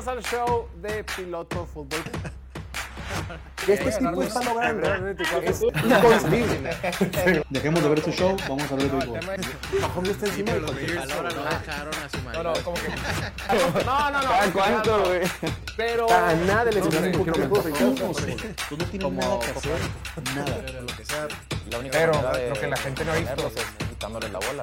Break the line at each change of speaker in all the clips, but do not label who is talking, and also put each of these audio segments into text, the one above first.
Bienvenidos al show de Piloto Fútbol.
Este tipo está logrando es inconcebible.
Dejemos de ver este show, vamos a ver el béisbol.
Mahomes está encima de
Ahora no dejaron a su
No,
marido.
no, como que. No, no, no.
¿Cada cuánto, güey?
Pero.
A nada le
No, no,
un
no, no,
Ricardo.
Tú no tienes nada que hacer, nada.
Pero lo que sea, la única
Pero
de
lo que la gente no ha visto
es quitándole la bola.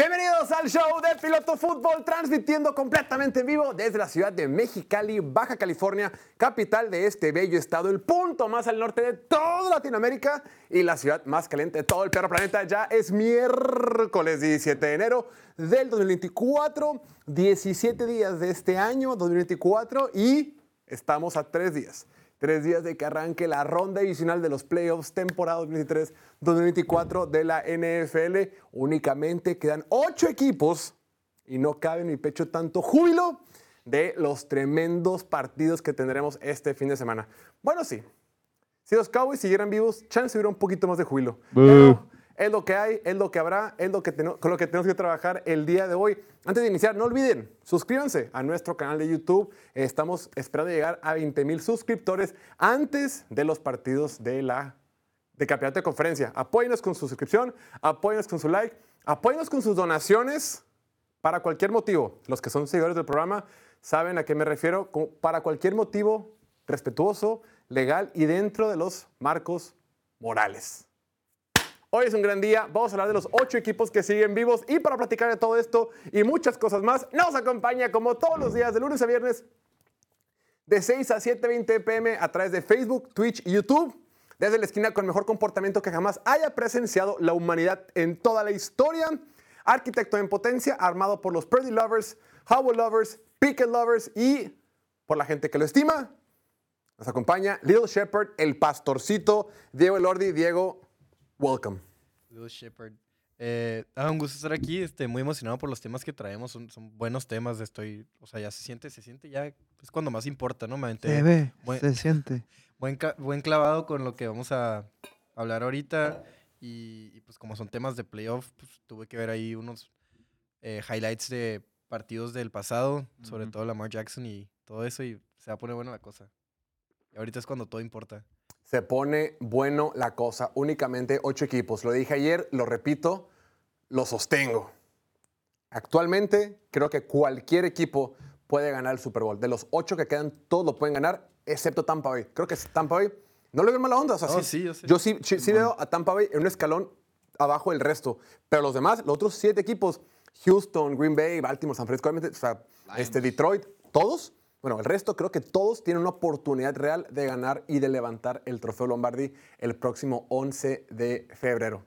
Bienvenidos al show de Piloto Fútbol, transmitiendo completamente en vivo desde la ciudad de Mexicali, Baja California, capital de este bello estado, el punto más al norte de toda Latinoamérica y la ciudad más caliente de todo el planeta. Ya es miércoles 17 de enero del 2024, 17 días de este año 2024 y estamos a tres días. Tres días de que arranque la ronda divisional de los playoffs temporada 2023-2024 de la NFL. Únicamente quedan ocho equipos y no cabe en mi pecho tanto júbilo de los tremendos partidos que tendremos este fin de semana. Bueno, sí. Si los Cowboys siguieran vivos, chance hubiera un poquito más de júbilo. Pero es lo que hay, es lo que habrá, es lo que con lo que tenemos que trabajar el día de hoy. Antes de iniciar, no olviden, suscríbanse a nuestro canal de YouTube. Estamos esperando llegar a 20 mil suscriptores antes de los partidos de la de campeonato de conferencia. Apóyenos con su suscripción, apóyenos con su like, apóyenos con sus donaciones para cualquier motivo. Los que son seguidores del programa saben a qué me refiero. Para cualquier motivo respetuoso, legal y dentro de los marcos morales. Hoy es un gran día. Vamos a hablar de los ocho equipos que siguen vivos. Y para platicar de todo esto y muchas cosas más, nos acompaña como todos los días, de lunes a viernes, de 6 a 7.20 pm a través de Facebook, Twitch y YouTube. Desde la esquina con el mejor comportamiento que jamás haya presenciado la humanidad en toda la historia. Arquitecto en potencia, armado por los Purdy Lovers, Howell Lovers, Pickett Lovers y por la gente que lo estima. Nos acompaña Little Shepherd, el pastorcito, Diego Elordi. Diego, welcome.
Little Shepherd. Eh, ah, un gusto estar aquí, este, muy emocionado por los temas que traemos, son, son buenos temas, estoy, o sea, ya se siente, se siente ya, es cuando más importa, ¿no? Me aventé
Se ve,
buen-
se siente.
buen, buen clavado con lo que vamos a hablar ahorita y, y, pues como son temas de playoff, pues tuve que ver ahí unos eh, highlights de partidos del pasado, sobre todo Lamar Jackson y todo eso y se va a poner buena la cosa. Y ahorita es cuando todo importa.
Se pone bueno la cosa. Únicamente ocho equipos. Lo dije ayer, lo repito, lo sostengo. Actualmente creo que cualquier equipo puede ganar el Super Bowl. De los ocho que quedan, todos lo pueden ganar, excepto Tampa Bay. Creo que Tampa Bay no le veo mala onda. O sea,
sí, yo
sí, veo a Tampa Bay en un escalón abajo del resto. Pero los demás, los otros siete equipos, Houston, Green Bay, Baltimore, San Francisco, obviamente, o sea, este, Detroit, todos, bueno, el resto creo que todos tienen una oportunidad real de ganar y de levantar el trofeo Lombardi el próximo 11 de febrero.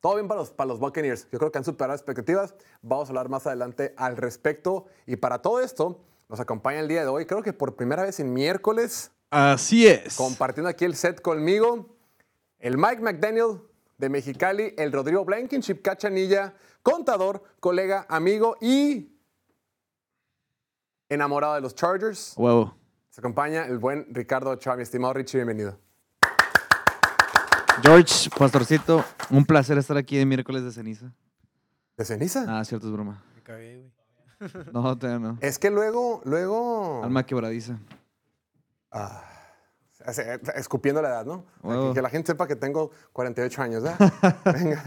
Todo bien para los, para los Buccaneers. Yo creo que han superado expectativas. Vamos a hablar más adelante al respecto. Y para todo esto, nos acompaña el día de hoy, creo que por primera vez en miércoles,
Así es.
compartiendo aquí el set conmigo, el Mike McDaniel de Mexicali, el Rodrigo Blankenship Cachanilla, contador, colega, amigo y enamorado de los Chargers.
Huevo.
Se acompaña el buen Ricardo Ochoa. Mi estimado Richie, bienvenido.
George, pastorcito, un placer estar aquí de miércoles de ceniza.
¿De ceniza?
Ah, cierto, es broma.
Me cagué, güey.
No, todavía no.
Es que luego, luego...
Alma quebradiza.
Ah, escupiendo la edad, ¿no?
Huevo.
Que, que la gente sepa que tengo 48 años, ¿verdad? Venga.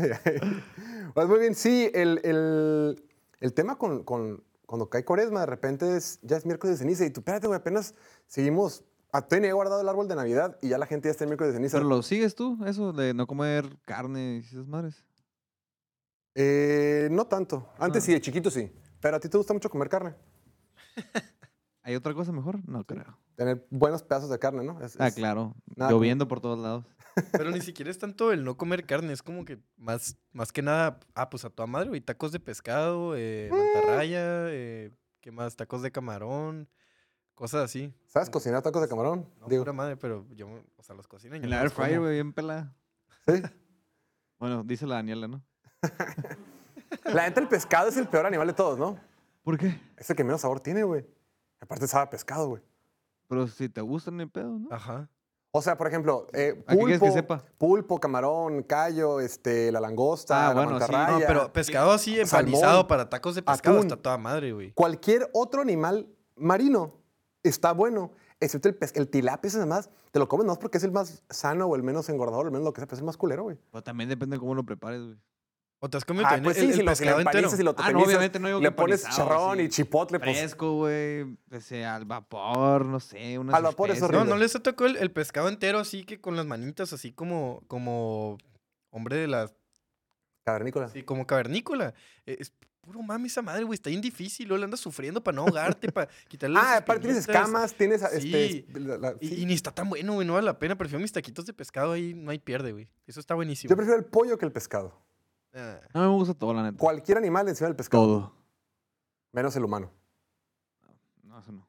Pues muy bien, sí, el, el- el tema con, con- cuando cae cuaresma, de repente es, ya es miércoles de ceniza y tú, espérate, güey, apenas seguimos, a Tony he guardado el árbol de Navidad y ya la gente ya está en miércoles de ceniza.
¿Pero lo sigues tú, eso de no comer carne y esas madres?
Eh, no tanto. Antes
Ah.
sí, de chiquito sí. Pero a ti te gusta mucho comer carne.
¿Hay otra cosa mejor? No creo.
Tener buenos pedazos de carne, ¿no? Es-
Ah,
es-
claro.
nada
Lloviendo por todos lados.
Pero ni siquiera es tanto el no comer carne, es como que más, más que nada, ah, pues a toda madre, güey, tacos de pescado, eh, mantarraya, eh, ¿qué más? Tacos de camarón, cosas así.
¿Sabes cocinar tacos de camarón?
No,
Digo,
pura madre, pero yo, o sea, los cocinan. yo
En la air fryer, güey, bien pelada.
¿sí?
Bueno, dice la Daniela, ¿no?
La neta, el pescado es el peor animal de todos, ¿no?
¿Por qué?
Es el que menos sabor tiene, güey. Aparte sabe a pescado, güey.
Pero si te gusta, ni pedo, ¿no?
Ajá.
O sea, por ejemplo, eh,
¿A qué quieres
pulpo,
que sepa?
pulpo, camarón, callo, este, la langosta,
Ah,
la
bueno, sí.
No, pero pescado así
salmón,
empanizado para tacos de pescado
atún.
está toda madre, güey.
Cualquier otro animal marino está bueno, excepto el, pes- el tilapia, ese más, te lo comes más porque es el más sano o el menos engordador, el menos lo que sea, pero es el más culero, güey.
Pero también depende de cómo lo prepares, güey.
O te has comido
Ah, pues
el,
sí,
el
si si lo
pescado entero.
y lo
Ah, no, obviamente no digo
le pones charrón
sí.
y chipotle, pues...
Fresco, güey. Ese, al vapor, no sé. Unas
Al vapor es
especies.
No,
horrible.
no les tocó el, el pescado entero así que con las manitas así como, como hombre de la...
Cavernícola.
Sí, como cavernícola. Eh, Es puro mami esa madre, güey. Está bien difícil. Luego le andas sufriendo para no ahogarte, para quitarle las
Ah, aparte tienes escamas, tienes... este,
Sí.
la- la-
Y,
sí.
y ni está tan bueno, güey. No vale la pena. Prefiero mis taquitos de pescado ahí. No hay pierde, güey. Eso está buenísimo.
Yo prefiero el pollo que el pescado.
Ah.
No me gusta todo, la neta.
Cualquier animal encima del pescado,
Todo.
menos el humano.
No, eso no.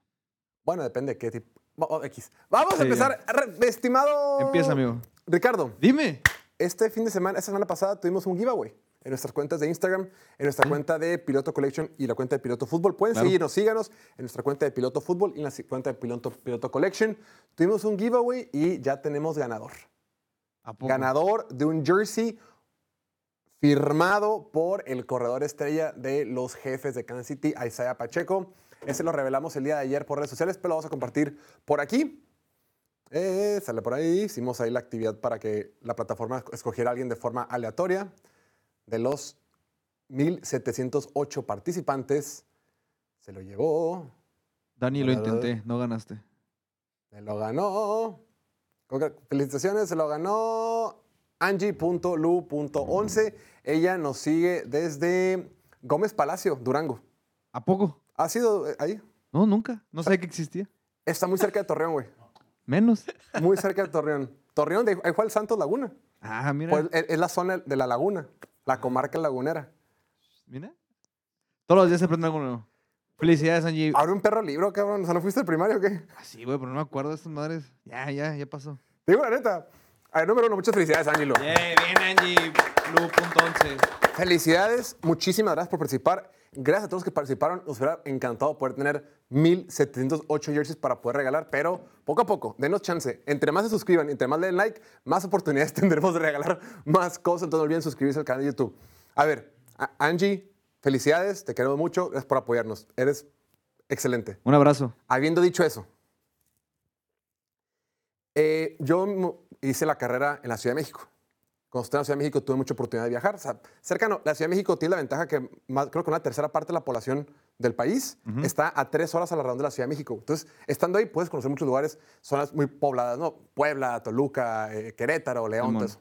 Bueno, depende de qué tipo. Oh, X. Vamos a empezar. Re- Estimado.
Empieza, amigo.
Ricardo,
Dime.
este fin de semana, esta semana pasada tuvimos un giveaway en nuestras cuentas de Instagram, en nuestra cuenta de Piloto Collection y la cuenta de Piloto Fútbol. Pueden
Claro.
seguirnos, síganos en nuestra cuenta de Piloto Fútbol y en la cuenta de Piloto, Piloto Collection. Tuvimos un giveaway y ya tenemos ganador.
¿A poco?
Ganador de un jersey firmado por el corredor estrella de los jefes de Kansas City, Isaiah Pacheco. Ese lo revelamos el día de ayer por redes sociales, pero lo vamos a compartir por aquí. Eh, sale por ahí. Hicimos ahí la actividad para que la plataforma escogiera a alguien de forma aleatoria. De los 1.708 participantes, se lo llevó,
Dani, lo intenté. No ganaste.
se lo ganó. Felicitaciones, se lo ganó Angie.lu.11. Ella nos sigue desde Gómez Palacio, Durango.
¿A poco?
¿Ha sido eh, ahí?
No, nunca. No sabía que existía.
Está muy cerca de Torreón, güey.
Menos.
Muy cerca de Torreón. Torreón, de ahí fue el Santos Laguna.
Ah, mira.
Pues, es, es la zona de la laguna, la comarca lagunera.
Mira. Todos los días se aprende algo nuevo. Felicidades, Angie.
Ahora un perro libro, cabrón. O sea, ¿no fuiste al primario o qué?
Ah, sí, güey, pero no me acuerdo de estas madres. Ya, ya, ya pasó.
Te digo la neta. A ver, número uno, muchas felicidades, Ángelo.
Bien, bien, Angie. Blue.11.
Felicidades, muchísimas gracias por participar. Gracias a todos los que participaron. Nos hubiera encantado poder tener 1708 jerseys para poder regalar, pero poco a poco, denos chance. Entre más se suscriban, entre más le den like, más oportunidades tendremos de regalar más cosas. Entonces no olviden suscribirse al canal de YouTube. A ver, a- Angie, felicidades, te queremos mucho. Gracias por apoyarnos. Eres excelente.
Un abrazo.
Habiendo dicho eso, eh, yo hice la carrera en la Ciudad de México. Cuando estuve en la Ciudad de México tuve mucha oportunidad de viajar. O sea, cercano, la Ciudad de México tiene la ventaja que más- creo que una tercera parte de la población del país está a tres horas a la redonda de la Ciudad de México. Entonces, estando ahí puedes conocer muchos lugares, zonas muy pobladas, ¿no? Puebla, Toluca, eh, Querétaro, León, todo eso.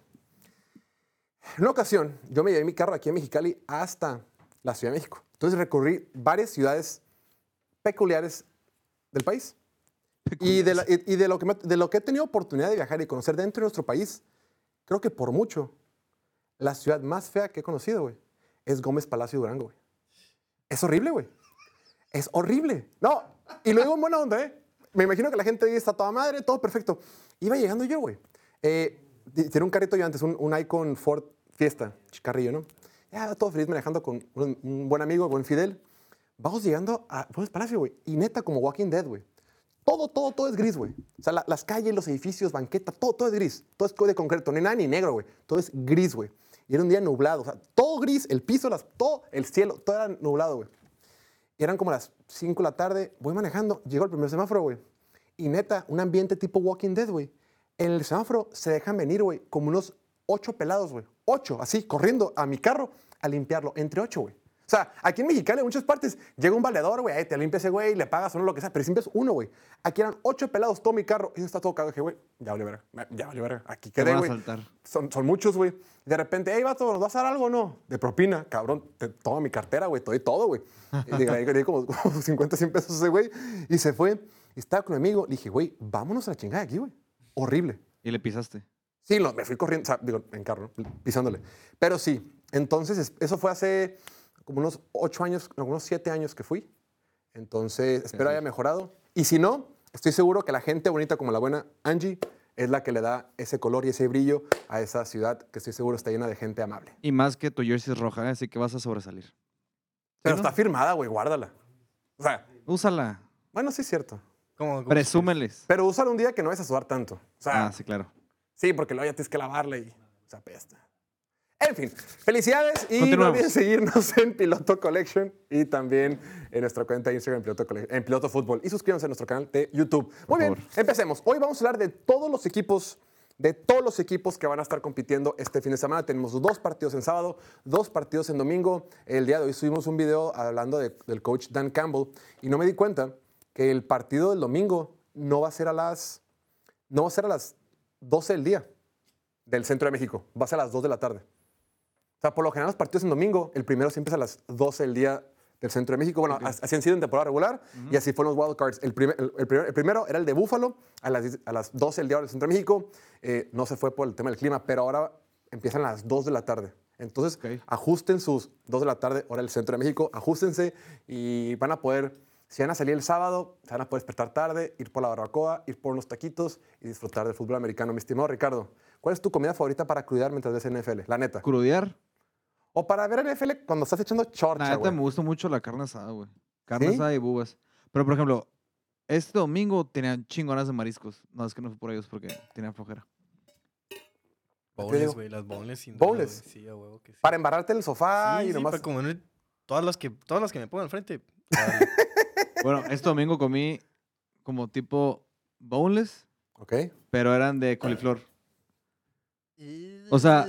En una ocasión, yo me llevé mi carro aquí en Mexicali hasta la Ciudad de México. Entonces recorrí varias ciudades peculiares del país. Y, de, la- y- y de lo que me- de lo que he tenido oportunidad de viajar y conocer dentro de nuestro país, creo que por mucho, la ciudad más fea que he conocido, güey, es Gómez Palacio Durango, güey. Es horrible, güey. Es horrible. No, y lo digo en buena onda, ¿eh? Me imagino que la gente ahí está toda madre, todo perfecto. Iba llegando yo, güey. Eh, tenía un carrito yo antes, un, un Icon Ford Fiesta, chicarrillo, ¿no? Ya todo feliz manejando con un, un buen amigo, buen Fidel. Vamos llegando a Gómez Palacio, güey. Y neta, como Walking Dead, güey. Todo, todo, todo es gris, güey. O sea, la- las calles, los edificios, banqueta, todo, todo es gris. Todo es de concreto, ni nada ni negro, güey. Todo es gris, güey. Y era un día nublado, o sea, todo gris, el piso, las, todo, el cielo, todo era nublado, güey. Eran como las 5 de la tarde, voy manejando, llegó el primer semáforo, güey. Y neta, un ambiente tipo Walking Dead, güey. En el semáforo se dejan venir, güey, como unos ocho pelados, güey. Ocho, así, corriendo a mi carro a limpiarlo. Entre ocho, güey. O sea, aquí en Mexicali, en muchas partes, llega un valedor, güey, te limpia ese güey, le pagas uno lo que sea, pero siempre es uno, güey. Aquí eran ocho pelados, todo mi carro, y está todo cagado. Dije, güey, ya vale verga, ya vale verga. Aquí quedé, güey. Son, son muchos, güey. De repente, hey, vato, ¿nos vas a dar algo o no? De propina, cabrón. Te toma mi cartera, güey. Te doy todo, güey. Y le di como, como 50, 100 pesos a ese güey. Y se fue. Y estaba con mi amigo. Le dije, güey, vámonos a la chingada de aquí, güey. Horrible.
Y le pisaste.
Sí, lo- me fui corriendo, o sea, digo, en carro, ¿no? pisándole. Pero sí, entonces, es- eso fue hace como unos ocho años, no, unos siete años que fui. Entonces, espero haya mejorado. Y si no, estoy seguro que la gente bonita como la buena Angie es la que le da ese color y ese brillo a esa ciudad que estoy seguro está llena de gente amable.
Y más que tu jersey es roja, ¿eh? así que vas a sobresalir.
Pero
no?
está firmada, güey, guárdala. O sea,
Úsala.
bueno, sí es cierto.
Como-
Presúmeles.
Pero úsalo un día que no vayas a sudar tanto. O sea,
Ah, sí, claro.
sí, porque luego ya tienes que lavarla y se apesta. En fin, felicidades y no olviden seguirnos en Piloto Collection y también en nuestra cuenta de Instagram Piloto Colle- en Piloto Fútbol. Y suscríbanse a nuestro canal de YouTube. Muy bien, empecemos. Hoy vamos a hablar de todos los equipos, de todos los equipos que van a estar compitiendo este fin de semana. Tenemos dos partidos en sábado, dos partidos en domingo. El día de hoy subimos un video hablando de- del coach Dan Campbell y no me di cuenta que el partido del domingo no va a ser a las, no va a ser a las 12 del día del centro de México. Va a ser a las 2 de la tarde. O sea, por lo general los partidos en domingo, el primero siempre es a las 12 del día del centro de México. Bueno, as- así han sido en temporada regular y así fueron los wild cards. El, primer- el- el el primero era el de Búfalo a las, 10 a las 12 del día del centro de México. Eh, no se fue por el tema del clima, pero ahora empiezan a las 2 de la tarde. Entonces,
Ok.
ajusten sus 2 de la tarde, hora del centro de México, ajustense y van a poder, si van a salir el sábado, se van a poder despertar tarde, ir por la barbacoa, ir por unos taquitos y disfrutar del fútbol americano. Mi estimado Ricardo, ¿cuál es tu comida favorita para cuidar mientras ves NFL? La neta.
Crudear.
O para ver NFL cuando estás echando
La
chorcha,
neta
güey.
me gusta mucho la carne asada, güey. Carne
¿Sí?
asada y bubas. Pero, por ejemplo, este domingo tenían chingonas de mariscos. No, es que no fue por ellos porque tenían flojera.
Digo?
güey, las boneless sin duda, güey, Sí, a huevo que sí.
Para embarrarte en el sofá
sí,
y
sí,
nomás...
para comer todas las que, todas las que me pongan al frente.
Bueno, este domingo comí como tipo boneless,
Ok.
pero eran de coliflor. O sea,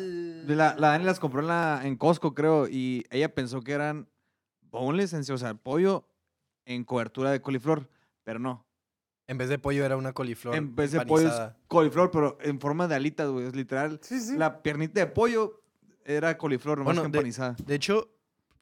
La, la Dani las compró en, la, en Costco, creo, y ella pensó que eran boneless, en sí, o sea, pollo en cobertura de coliflor, pero no.
En vez de pollo era una coliflor
En vez de pollo es coliflor, pero en forma de alitas, güey, es literal.
Sí, sí.
La piernita de pollo era coliflor, nomás
Bueno,
que
de-
empanizada.
De hecho,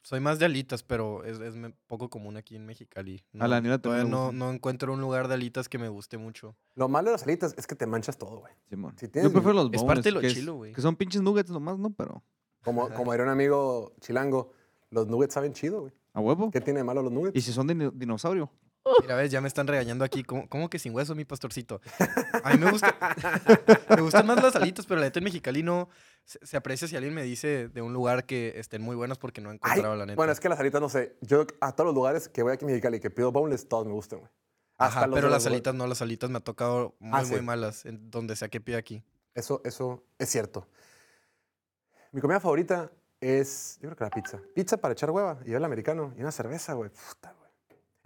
soy más de alitas, pero es, es poco común aquí en Mexicali.
A la también
todavía no, no encuentro un lugar de alitas que me guste mucho.
Lo malo de las alitas es que te manchas todo, güey.
Simón.
Si tienes-
Yo prefiero los
es
boneless,
parte de lo
que, es-
chilo, güey.
que son pinches nuggets nomás, ¿no? Pero
Como, como era un amigo chilango, los nuggets saben chido, güey.
a huevo.
¿Qué tiene de malo los nuggets?
Y si son de dino- dinosaurio.
Mira, ves, ya me están regañando aquí. ¿Cómo, cómo que sin hueso, mi pastorcito? A mí me gusta. me gustan más las alitas, pero la neta en Mexicali no se, se aprecia si alguien me dice de un lugar que estén muy buenas porque no he
Ay,
encontrado la neta.
bueno, es que las alitas, no sé. Yo a todos los lugares que voy aquí en Mexicali que pido boneless, todos me gustan, güey.
Ajá, pero las
los-
alitas no, las alitas me ha tocado muy,
Ah, sí.
muy malas, en donde sea que pida aquí.
Eso, eso es cierto. Mi comida favorita es, yo creo que la pizza. Pizza para echar hueva y el americano y una cerveza, güey. Puta.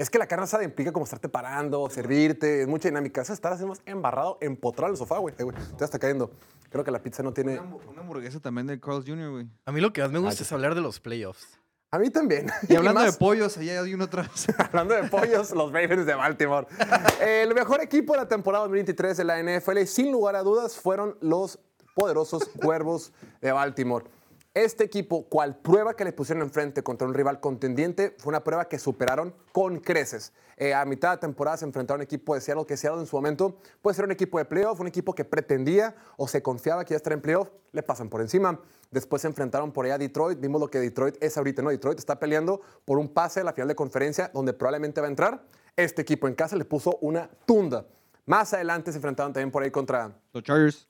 Es que la carne asada implica como estarte parando, servirte, es mucha dinámica. Eso es estar así más embarrado, empotrado en el sofá, güey. Eh, güey, Te está cayendo. Creo que la pizza no tiene...
Una, hambu- una hamburguesa también de Carl's Jr., güey.
A mí lo que más me gusta
Ay,
es hablar de los playoffs.
A mí también.
Y hablando
más-
de pollos, allá hay uno atrás.
Hablando de pollos, los Ravens de Baltimore. El mejor equipo de la temporada 2023 de la NFL, sin lugar a dudas, fueron los poderosos Cuervos de Baltimore. Este equipo, cual prueba que le pusieron enfrente contra un rival contendiente, fue una prueba que superaron con creces. Eh, a mitad de temporada se enfrentaron a un equipo de Seattle, que Seattle en su momento puede ser un equipo de playoff, un equipo que pretendía o se confiaba que iba a estar en playoff, le pasan por encima. Después se enfrentaron por allá a Detroit, vimos lo que Detroit es ahorita, ¿no? Detroit está peleando por un pase a la final de conferencia donde probablemente va a entrar. Este equipo en casa le puso una tunda. Más adelante se enfrentaron también por ahí contra
Los Chargers.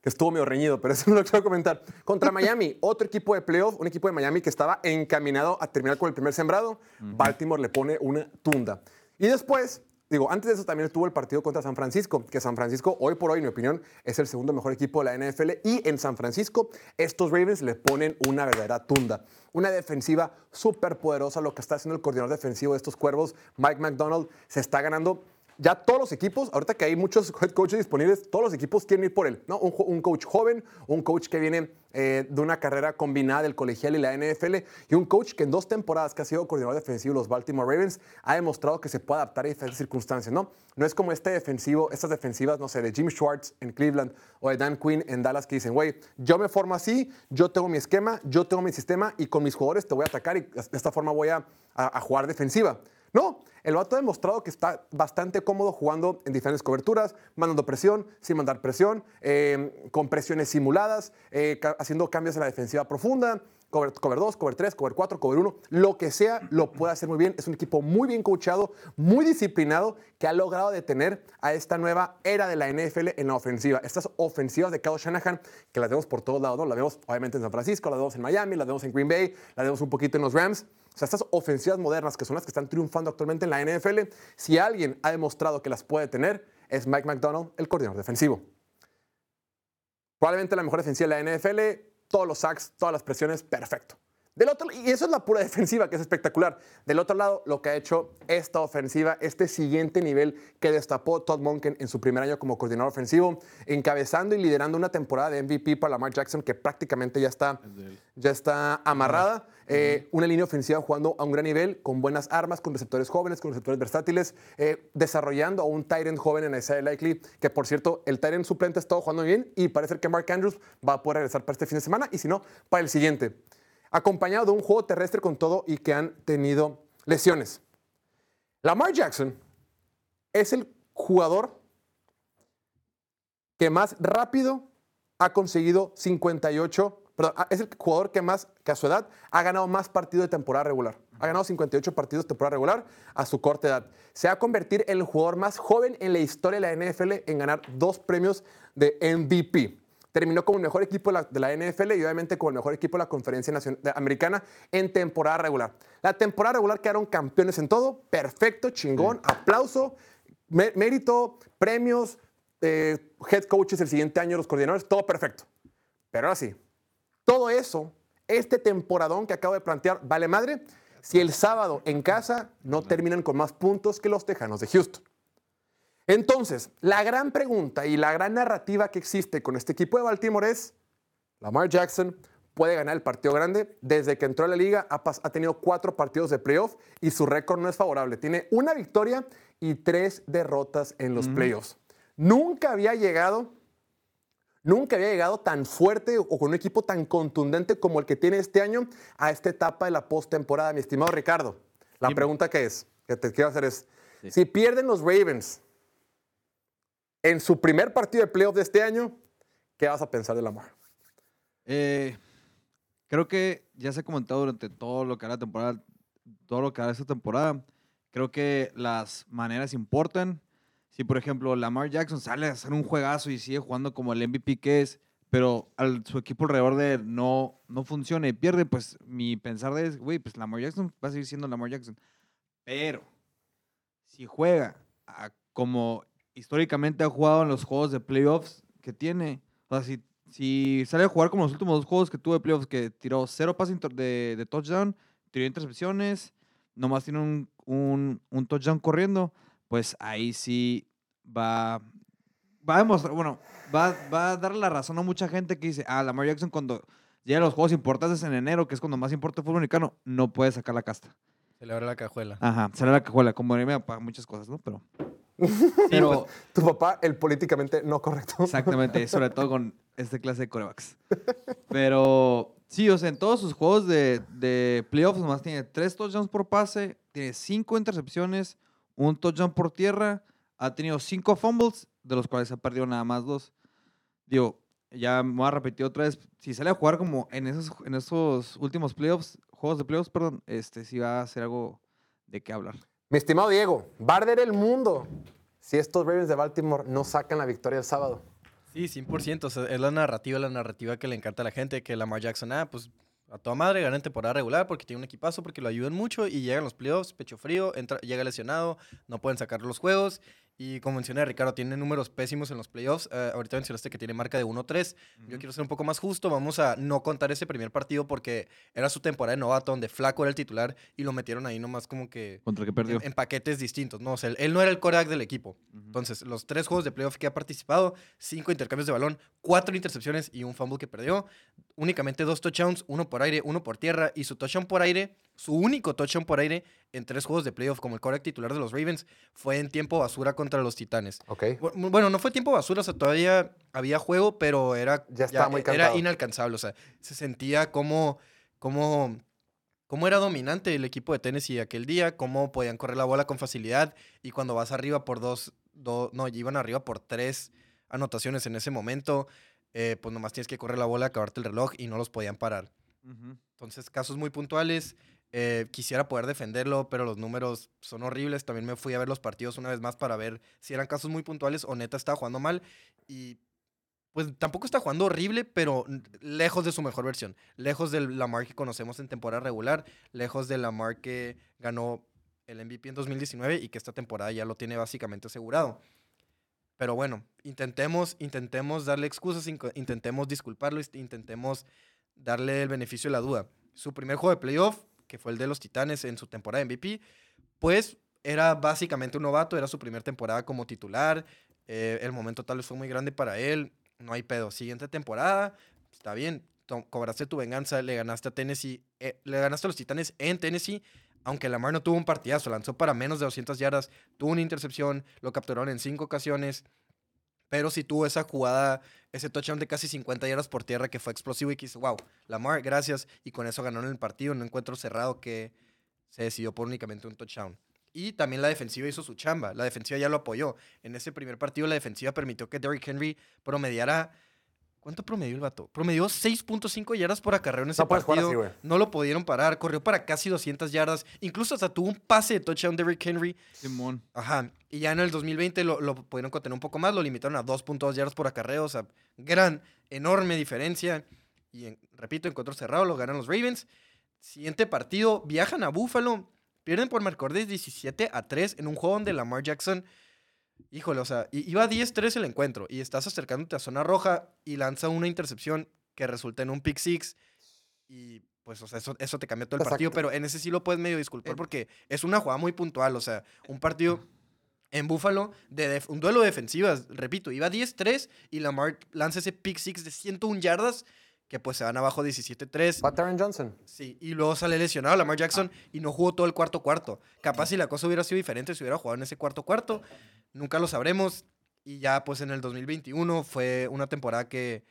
Que estuvo medio reñido, pero eso no lo quiero comentar. Contra Miami, otro equipo de playoff, un equipo de Miami que estaba encaminado a terminar con el primer sembrado. Baltimore le pone una tunda. Y después, digo, antes de eso también estuvo el partido contra San Francisco, que San Francisco, hoy por hoy, en mi opinión, es el segundo mejor equipo de la NFL. Y en San Francisco, estos Ravens le ponen una verdadera tunda. Una defensiva súper poderosa, lo que está haciendo el coordinador defensivo de estos cuervos, Mike McDonald, se está ganando ya todos los equipos, ahorita que hay muchos head coaches disponibles, todos los equipos quieren ir por él, ¿no? Un, coach joven, un coach que viene eh, de una carrera combinada del colegial y la NFL, y un coach que en dos temporadas que ha sido coordinador defensivo de los Baltimore Ravens ha demostrado que se puede adaptar a diferentes circunstancias, ¿no? No es como este defensivo, estas defensivas, no sé, de Jim Schwartz en Cleveland o de Dan Quinn en Dallas que dicen, güey, yo me formo así, yo tengo mi esquema, yo tengo mi sistema y con mis jugadores te voy a atacar y de esta forma voy a- a jugar defensiva. No, el vato ha demostrado que está bastante cómodo jugando en diferentes coberturas, mandando presión, sin mandar presión, eh, con presiones simuladas, eh, haciendo cambios en la defensiva profunda, cover, cover 2, cover 3, cover 4, cover 1, lo que sea, lo puede hacer muy bien. Es un equipo muy bien coachado, muy disciplinado, que ha logrado detener a esta nueva era de la NFL en la ofensiva. Estas ofensivas de Kyle Shanahan, que las vemos por todos lados. Las vemos obviamente en San Francisco, las vemos en Miami, las vemos en Green Bay, las vemos un poquito en los Rams Sea, estas ofensivas modernas que son las que están triunfando actualmente en la NFL, si alguien ha demostrado que las puede tener, es Mike McDonald, el coordinador defensivo. Probablemente la mejor defensiva de la NFL, todos los sacks, todas las presiones, perfecto. Del otro, y eso es la pura defensiva, que es espectacular. Del otro lado, lo que ha hecho esta ofensiva, este siguiente nivel que destapó Todd Monken en su primer año como coordinador ofensivo, encabezando y liderando una temporada de MVP para Lamar Jackson que prácticamente ya está, ya está amarrada. Eh, una línea ofensiva jugando a un gran nivel, con buenas armas, con receptores jóvenes, con receptores versátiles, eh, desarrollando a un Tyrant joven en Isaiah Likely, que por cierto, el Tyrant suplente ha estado jugando bien y parece que Mark Andrews va a poder regresar para este fin de semana y si no, para el siguiente acompañado de un juego terrestre con todo y que han tenido lesiones. Lamar Jackson es el jugador que más rápido ha conseguido 58, perdón, ah, es el jugador que más, que a su edad, ha ganado más partidos de temporada regular. Ha ganado 58 partidos de temporada regular a su corta edad. Se va a convertir en el jugador más joven en la historia de la NFL en ganar dos premios de MVP terminó como el mejor equipo de la, NFL y obviamente como el mejor equipo de la conferencia Nacional, americana en temporada regular. La temporada regular quedaron campeones en todo, perfecto, chingón, aplauso, mérito, premios, eh, head coaches el siguiente año, los coordinadores, todo perfecto. Pero ahora sí, todo eso, este temporadón que acabo de plantear, vale madre si el sábado en casa no terminan con más puntos que los Tejanos de Houston. Entonces, la gran pregunta y la gran narrativa que existe con este equipo de Baltimore es, Lamar Jackson puede ganar el partido grande. Desde que entró a la liga ha, ha tenido cuatro partidos de playoff y su récord no es favorable. Tiene una victoria y tres derrotas en los playoffs. Nunca había llegado, nunca había llegado tan fuerte o con un equipo tan contundente como el que tiene este año a esta etapa de la postemporada, mi estimado Ricardo. La pregunta que es, que te quiero hacer es, si pierden los Ravens, en su primer partido de playoff de este año, ¿qué vas a pensar de Lamar?
Eh, creo que ya se ha comentado durante todo lo que hará temporada, todo lo que hará esta temporada. Creo que las maneras importan. Si, por ejemplo, Lamar Jackson sale a hacer un juegazo y sigue jugando como el MVP que es, pero al, su equipo alrededor de él no, no funciona y pierde, pues mi pensar es, güey, pues Lamar Jackson va a seguir siendo Lamar Jackson. Pero si juega como históricamente ha jugado en los juegos de playoffs que tiene. O sea, si, sale a jugar como los últimos dos juegos que tuvo de playoffs, que tiró cero pases de, de, touchdown, tiró intercepciones, nomás tiene un, un, un, touchdown corriendo, pues ahí sí va, va a demostrar, bueno, va, va a darle la razón a mucha gente que dice, ah, Lamar Jackson cuando llega a los juegos importantes en enero, que es cuando más importa el fútbol americano, no puede sacar la casta.
Se le abre la cajuela.
Ajá, se le abre la cajuela, como para muchas cosas, ¿no? Pero...
Pero tu papá, el políticamente no correcto.
Exactamente, sobre todo con esta clase de corebacks. Pero sí, o sea, en todos sus juegos de, de playoffs nomás tiene tres touchdowns por pase, tiene cinco intercepciones, un touchdown por tierra, ha tenido cinco fumbles, de los cuales ha perdido nada más dos. Digo, ya me voy a repetir otra vez, si sale a jugar como en esos, en esos últimos playoffs, juegos de playoffs, perdón, este sí va a ser algo de qué hablar.
Mi estimado Diego, va a arder el mundo si estos Ravens de Baltimore no sacan la victoria el sábado.
Sí, 100%. es la narrativa, la narrativa que le encanta a la gente, que Lamar Jackson, ah, pues a toda madre gana en temporada regular porque tiene un equipazo, porque lo ayudan mucho y llegan los playoffs, pecho frío, entra, llega lesionado, no pueden sacar los juegos y como mencioné, Ricardo, tiene números pésimos en los playoffs. Uh, ahorita mencionaste que tiene marca de 1-3. Yo quiero ser un poco más justo. Vamos a no contar ese primer partido porque era su temporada de novato, donde Flaco era el titular y lo metieron ahí nomás como que.
¿Contra que perdió?
En, paquetes distintos. No, o sea, él no era el coreback del equipo. Entonces, los tres juegos de playoff que ha participado, cinco intercambios de balón, cuatro intercepciones y un fumble que perdió. Únicamente dos touchdowns, uno por aire, uno por tierra. Y su touchdown por aire, su único touchdown por aire en tres juegos de playoff como el coreback titular de los Ravens, fue en tiempo basura contra los Titanes.
Okay.
Bueno, no fue tiempo basura, o sea, todavía había juego, pero era,
ya muy
era inalcanzable. O sea, se sentía como, como, como era dominante el equipo de Tennessee aquel día, cómo podían correr la bola con facilidad y cuando vas arriba por dos, dos no, iban arriba por tres anotaciones en ese momento, eh, pues nomás tienes que correr la bola, acabarte el reloj y no los podían parar. Entonces, casos muy puntuales. Eh, quisiera poder defenderlo, pero los números son horribles. También me fui a ver los partidos una vez más para ver si eran casos muy puntuales o neta estaba jugando mal. Y pues tampoco está jugando horrible, pero lejos de su mejor versión. Lejos del Lamar que conocemos en temporada regular, lejos del Lamar que ganó el MVP en 2019 y que esta temporada ya lo tiene básicamente asegurado. Pero bueno, intentemos, intentemos darle excusas, intentemos disculparlo, intentemos darle el beneficio de la duda. Su primer juego de playoff, que fue el de los Titanes en su temporada de MVP, pues era básicamente un novato, era su primera temporada como titular, eh, el momento tal vez fue muy grande para él, no hay pedo. Siguiente temporada, está bien, cobraste tu venganza, le ganaste a Tennessee, eh, le ganaste a los Titanes en Tennessee, aunque Lamar no tuvo un partidazo, lanzó para menos de 200 yardas, tuvo una intercepción, lo capturaron en cinco ocasiones, pero sí tuvo esa jugada, ese touchdown de casi 50 yardas por tierra que fue explosivo y que hizo, wow, Lamar, gracias, y con eso ganaron el partido, en un encuentro cerrado que se decidió por únicamente un touchdown. Y también la defensiva hizo su chamba. La defensiva ya lo apoyó. En ese primer partido, la defensiva permitió que Derrick Henry promediara. ¿Cuánto promedió el vato? Promedió 6.5 yardas por acarreo en ese
No
partido.
así,
no lo pudieron parar. Corrió para casi 200 yardas. Incluso hasta tuvo un pase de touchdown Derrick Henry.
Simón.
Ajá. Y ya en el 2020 lo, lo pudieron contener un poco más. Lo limitaron a 2.2 yardas por acarreo. O sea, gran, enorme diferencia. Y en- repito, encuentro cerrado, lo ganan los Ravens. Siguiente partido, viajan a Buffalo. Pierden por marcador de 17 a 3 en un juego donde Lamar Jackson, híjole, o sea, iba 10-3 el encuentro y estás acercándote a zona roja y lanza una intercepción que resulta en un pick six y pues, o sea, eso, eso te cambia todo el partido, pero en ese sí lo puedes medio disculpar porque es una jugada muy puntual, o sea, un partido en Buffalo, de un duelo de defensivas, repito, iba 10-3 y Lamar lanza ese pick six de 101 yardas que pues se van abajo 17-3.
Pat Aaron Johnson.
Sí, y luego sale lesionado Lamar Jackson y no jugó todo el cuarto cuarto. Capaz si la cosa hubiera sido diferente si hubiera jugado en ese cuarto cuarto, nunca lo sabremos. Y ya pues en el 2021 fue una temporada que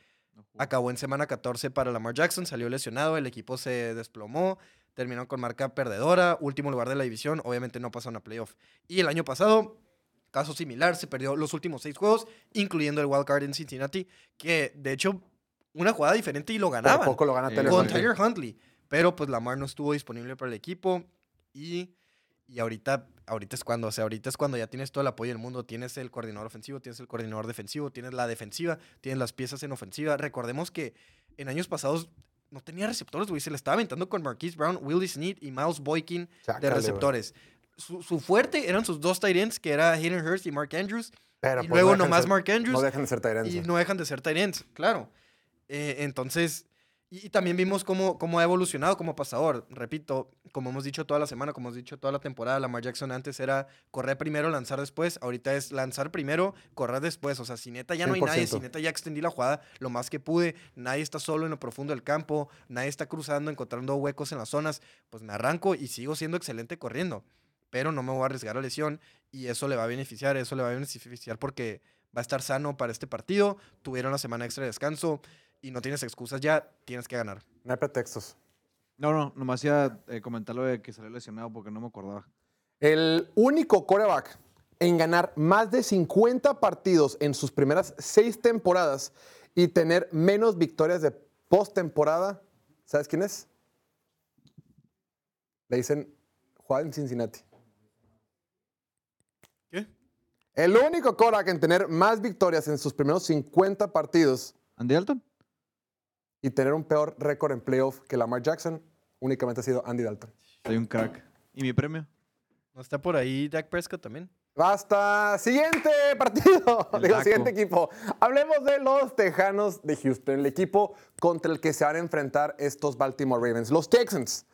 acabó en semana 14 para Lamar Jackson, salió lesionado, el equipo se desplomó, terminó con marca perdedora, último lugar de la división, obviamente no pasaron a playoff. Y el año pasado, caso similar, se perdió los últimos seis juegos, incluyendo el wild card en Cincinnati, que de hecho una jugada diferente y lo
Por
ganaban
poco lo gana Taylor
con
Huntley.
Tyler Huntley. Pero pues Lamar no estuvo disponible para el equipo. Y, y ahorita, ahorita es cuando, o sea, ahorita es cuando ya tienes todo el apoyo del mundo. Tienes el coordinador ofensivo, tienes el coordinador defensivo, tienes la defensiva, tienes las piezas en ofensiva. Recordemos que en años pasados no tenía receptores, güey. Se le estaba aventando con Marquise Brown, Willie Snead y Miles Boykin
Chácale,
de receptores. Su, su fuerte eran sus dos tight ends, que era Hayden Hurst y Mark Andrews.
Pero,
y
pues,
luego
no dejan
nomás
ser-
Mark Andrews
No dejan de ser Tyrants.
y no dejan de ser tight ends, claro. Eh, entonces, y, y también vimos cómo, cómo ha evolucionado como pasador. Repito, como hemos dicho toda la semana, como hemos dicho toda la temporada, Lamar Jackson antes era correr primero, lanzar después. Ahorita es lanzar primero, correr después. O sea, si neta ya no hay nadie, si
100%.
neta ya extendí la jugada lo más que pude, nadie está solo en lo profundo del campo, nadie está cruzando, encontrando huecos en las zonas, pues me arranco y sigo siendo excelente corriendo. Pero no me voy a arriesgar a lesión y eso le va a beneficiar, eso le va a beneficiar porque va a estar sano para este partido. Tuvieron la semana extra de descanso y no tienes excusas ya, tienes que ganar.
No hay pretextos.
No, no, nomás iba a eh, comentar lo de que salió lesionado porque no me acordaba.
El único coreback en ganar más de 50 partidos en sus primeras seis temporadas y tener menos victorias de postemporada, ¿sabes quién es? Le dicen Juan Cincinnati.
¿Qué?
El único coreback en tener más victorias en sus primeros 50 partidos
¿Andy Dalton?
Y tener un peor récord en playoff que Lamar Jackson únicamente ha sido Andy Dalton.
Soy un crack. ¿Y mi premio?
¿No está por ahí Dak Prescott también?
Basta. Siguiente partido.
El
Digo, siguiente equipo. Hablemos de los Tejanos de Houston, el equipo contra el que se van a enfrentar estos Baltimore Ravens. Los Texans.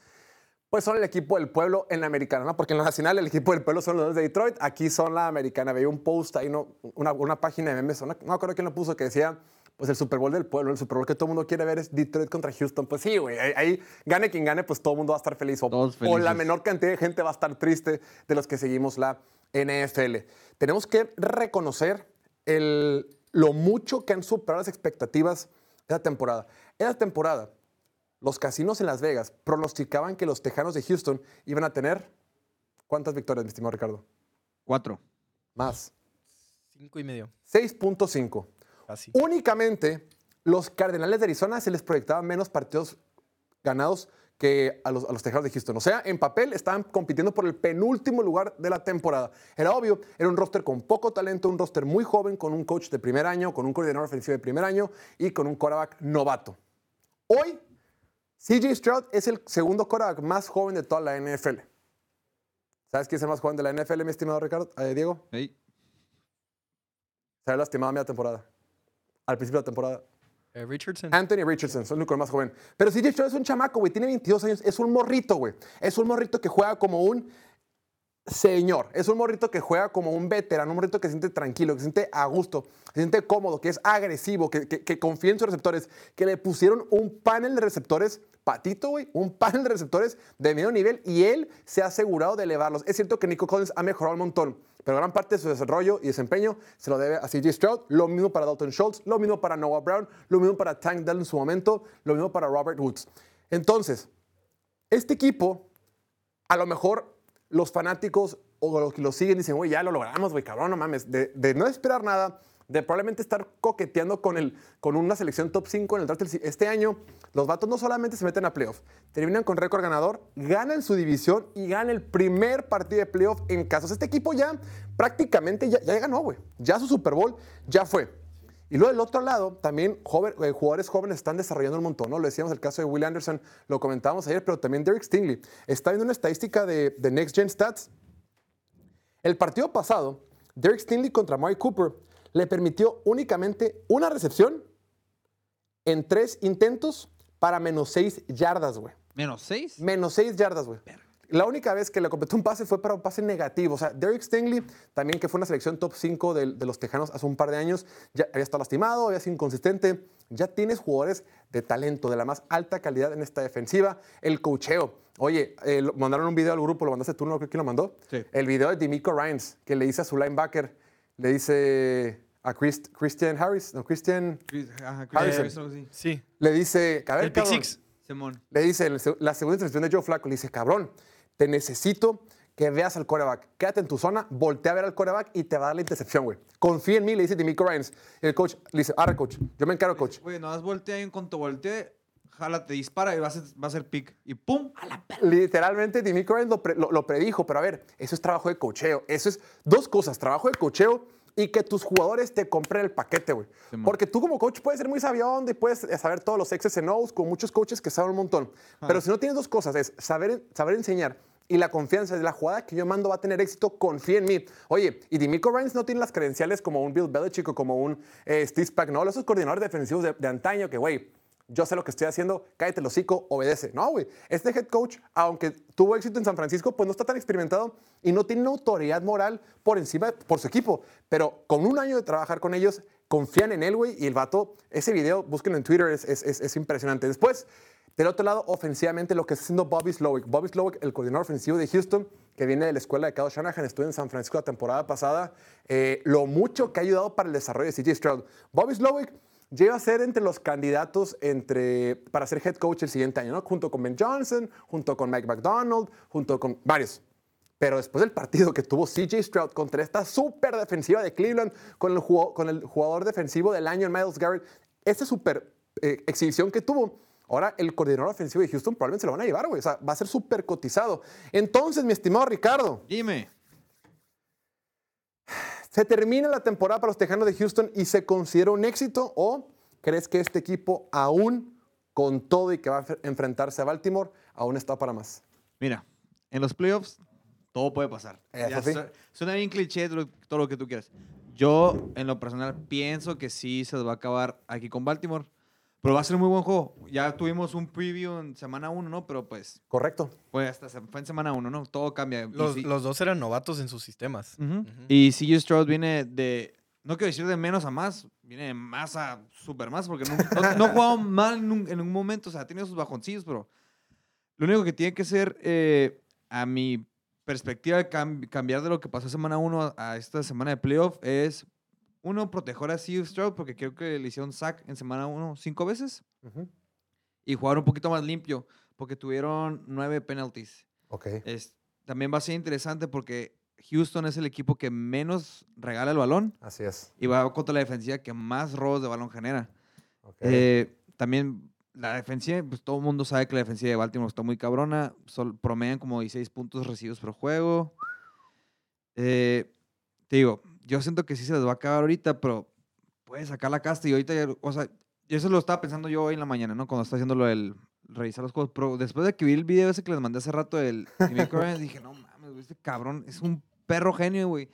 Pues son el equipo del pueblo en la americana, ¿no? Porque en la nacional el equipo del pueblo son los de Detroit, aquí son la americana. Veía un post ahí, ¿no? una, una página de memes, no me acuerdo quién lo puso, que decía, pues el Super Bowl del pueblo, el Super Bowl que todo el mundo quiere ver es Detroit contra Houston. Pues sí, güey, ahí, ahí gane quien gane, pues todo el mundo va a estar feliz. O, la menor cantidad de gente va a estar triste de los que seguimos la NFL. Tenemos que reconocer el, lo mucho que han superado las expectativas esa temporada. Esa temporada, los casinos en Las Vegas pronosticaban que los Tejanos de Houston iban a tener ¿cuántas victorias, mi estimado Ricardo?
Cuatro.
Más.
Cinco y medio,
6.5.
casi.
Únicamente los Cardenales de Arizona se les proyectaban menos partidos ganados que a los, a los Tejanos de Houston. O sea, en papel estaban compitiendo por el penúltimo lugar de la temporada. Era obvio, era un roster con poco talento, un roster muy joven, con un coach de primer año, con un coordinador ofensivo de primer año y con un quarterback novato. Hoy, CJ Stroud es el segundo quarterback más joven de toda la NFL. ¿Sabes quién es el más joven de la NFL, mi estimado Ricardo? Eh, Diego.
Ey,
Se había lastimado a media temporada. Al principio de la temporada.
Eh, Richardson.
Anthony Richardson, es el único más joven. Pero CJ Stroud es un chamaco, güey. Tiene 22 años. Es un morrito, güey. Es un morrito que juega como un señor. Es un morrito que juega como un veterano, un morrito que se siente tranquilo, que se siente a gusto, se siente cómodo, que es agresivo, que, que- que confía en sus receptores, que le pusieron un panel de receptores, patito, güey, un panel de receptores de medio nivel y él se ha asegurado de elevarlos. Es cierto que Nico Collins ha mejorado un montón, pero gran parte de su desarrollo y desempeño se lo debe a CJ Stroud, lo mismo para Dalton Schultz, lo mismo para Noah Brown, lo mismo para Tank Dell en su momento, lo mismo para Robert Woods. Entonces, este equipo a lo mejor los fanáticos o los que lo siguen dicen, güey, ya lo logramos, güey, cabrón, no mames. De, de no esperar nada, de probablemente estar coqueteando con, el, con una selección top 5 en el draft este año, los vatos no solamente se meten a playoff, terminan con récord ganador, ganan su división y ganan el primer partido de playoff en sea, este equipo ya prácticamente ya, ya ganó, güey. Ya su Super Bowl ya fue. Y luego del otro lado, también eh, jugadores jóvenes están desarrollando un montón, ¿no? Lo decíamos el caso de Will Anderson, lo comentábamos ayer, pero también Derek Stingley. Está viendo una estadística de, de Next Gen Stats. El partido pasado, Derek Stingley contra Murray Cooper le permitió únicamente una recepción en tres intentos para menos seis yardas, güey.
Menos seis.
Menos 6 yardas, güey. La única vez que le completó un pase fue para un pase negativo. O sea, Derek Stingley, también que fue una selección top 5 de, de los Tejanos hace un par de años, ya había estado lastimado, había sido inconsistente. Ya tienes jugadores de talento, de la más alta calidad en esta defensiva. El cocheo. Oye, eh, mandaron un video al grupo, lo mandaste tú, no creo quién lo mandó.
Sí.
El video de Demico Ryans, que le dice a su linebacker, le dice a Chris- Christian Harris, no, Christian,
Chris- ajá, Chris
Harrison.
Harrison, algo así.
Sí.
le dice, a ver,
El pick
cabrón,
six.
Simón.
le dice, la segunda intercepción de Joe Flacco, le dice, cabrón, te necesito que veas al coreback. Quédate en tu zona, voltea a ver al coreback y te va a dar la intercepción, güey. Confía en mí, le dice Demico Ryans. Y el coach le dice, arre, coach, yo me encargo, coach.
Güey, no das voltea y en cuanto voltee, jala, te dispara y va a ser, va a ser pick. Y ¡pum! A la
Literalmente, Demico Ryans lo, pre- lo- lo predijo, pero a ver, eso es trabajo de cocheo. Eso es dos cosas, trabajo de cocheo y que tus jugadores te compren el paquete, güey. Porque tú como coach puedes ser muy sabión y puedes saber todos los and O's con muchos coaches que saben un montón. Pero si no tienes dos cosas, es saber, saber enseñar y la confianza de la jugada que yo mando va a tener éxito, confía en mí. Oye, y Demico Ryans no tiene las credenciales como un Bill Belichick o como un eh, Steve esos coordinadores defensivos de, de antaño que, güey, yo sé lo que estoy haciendo, cállate el hocico, obedece. No, güey. Este head coach, aunque tuvo éxito en San Francisco, pues no está tan experimentado y no tiene autoridad moral por encima, por su equipo. Pero con un año de trabajar con ellos, confían en él, güey. Y el vato, ese video, búsquenlo en Twitter, es- es impresionante. Después, del otro lado, ofensivamente, lo que está haciendo Bobby Slowick. Bobby Slowick, el coordinador ofensivo de Houston, que viene de la escuela de Kyle Shanahan, estuvo en San Francisco la temporada pasada. eh, lo mucho que ha ayudado para el desarrollo de CJ Stroud. Bobby Slowick llega a ser entre los candidatos entre, para ser head coach el siguiente año, ¿no? Junto con Ben Johnson, junto con Mike McDonald, junto con varios. Pero después del partido que tuvo CJ Stroud contra esta súper defensiva de Cleveland, con el, jugador defensivo del año, Miles Garrett, esta súper eh, exhibición que tuvo, ahora el coordinador ofensivo de Houston probablemente se lo van a llevar, güey. O sea, va a ser súper cotizado. Entonces, mi estimado Ricardo,
Dime.
¿Se termina la temporada para los Tejanos de Houston y se considera un éxito? ¿O crees que este equipo, aún con todo y que va a enfre- enfrentarse a Baltimore, aún está para más?
Mira, en los playoffs todo puede pasar. Ya
sí.
su- Suena bien cliché todo lo que tú quieras. Yo, en lo personal, pienso que sí se va a acabar aquí con Baltimore. Pero va a ser un muy buen juego. Ya tuvimos un preview en semana 1, ¿no? Pero pues,
Correcto.
pues hasta se- fue en semana 1, ¿no? Todo cambia.
Los, los dos eran novatos en sus sistemas.
Y CJ Stroud viene de, no quiero decir de menos a más, viene de más a super más, porque no, no, no ha jugado mal en un, en un momento, o sea, ha tenido sus bajoncillos, pero lo único que tiene que ser, eh, a mi perspectiva, cam- cambiar de lo que pasó semana 1 a, a esta semana de playoff es, uno, proteger a CJ Stroud, porque creo que le hicieron sack en semana 1 cinco veces, y jugar un poquito más limpio, porque tuvieron nueve penalties.
Ok.
Es, también va a ser interesante porque Houston es el equipo que menos regala el balón
Así es.
y va contra la defensiva que más robos de balón genera. Eh, también la defensiva, pues todo el mundo sabe que la defensiva de Baltimore está muy cabrona. Sol, promedian como 16 puntos recibidos por juego. Eh, te digo, yo siento que sí se les va a acabar ahorita, pero puede sacar la casta y ahorita, ya- o sea, eso lo estaba pensando yo hoy en la mañana, ¿no? Cuando estaba haciendo lo del revisar los juegos. Pero después de que vi el video ese que les mandé hace rato del Ryans, dije, no mames, este cabrón es un perro genio, güey.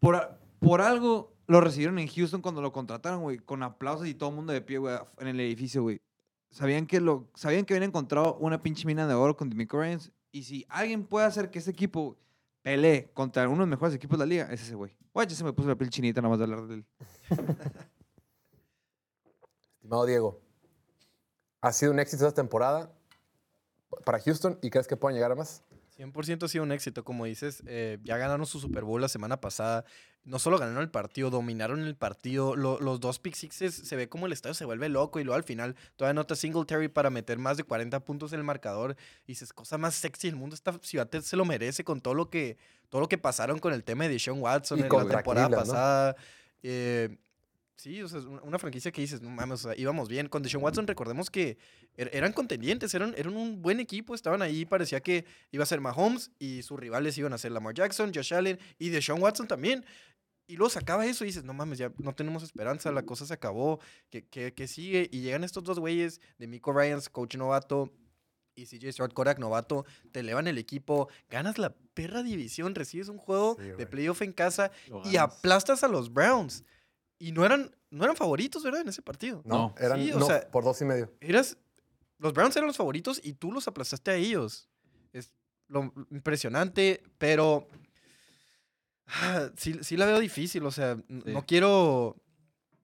Por, por algo lo recibieron en Houston cuando lo contrataron, güey, con aplausos y todo el mundo de pie, güey, en el edificio, güey. Sabían que, lo, sabían que habían encontrado una pinche mina de oro con Demico Ryans. Y si alguien puede hacer que ese equipo pelee contra uno de los mejores equipos de la liga, es ese güey. Güey, ya se me puso la piel chinita nada más de hablar de él.
Estimado Diego, ha sido un éxito esta temporada para Houston y crees que puedan llegar a más?
100% ha sido un éxito, como dices. eh, ya ganaron su Super Bowl la semana pasada. No solo ganaron el partido, dominaron el partido. Lo- los dos pick sixes se ve como el estadio se vuelve loco y luego al final todavía nota Singletary para meter más de 40 puntos en el marcador. Y dices, cosa más sexy del mundo. Esta ciudad se lo merece con todo lo que, todo lo que pasaron con el tema de Sean Watson
Y
en la temporada
Cleveland, ¿no?
pasada. Eh, Sí, o sea, una franquicia que dices, no mames, o sea, íbamos bien. Con Deshaun Watson, recordemos que er- eran contendientes, eran, eran un buen equipo, estaban ahí, parecía que iba a ser Mahomes y sus rivales iban a ser Lamar Jackson, Josh Allen y Deshaun Watson también. Y luego se acaba eso y dices, no mames, ya no tenemos esperanza, la cosa se acabó, que, que, que sigue. Y llegan estos dos güeyes de Miko Ryans, coach novato, y CJ Stroud, Korak novato, te elevan el equipo, ganas la perra división, recibes un juego
Sí,
de playoff en casa y aplastas a los Browns. Y no eran, no eran favoritos, ¿verdad? En ese partido.
No, eran
Sí, o
no,
sea-
por dos y medio.
Eras, los Browns eran los favoritos y tú los aplastaste a ellos. Es lo impresionante, pero ah, sí, sí la veo difícil. O sea,
Sí.
no quiero,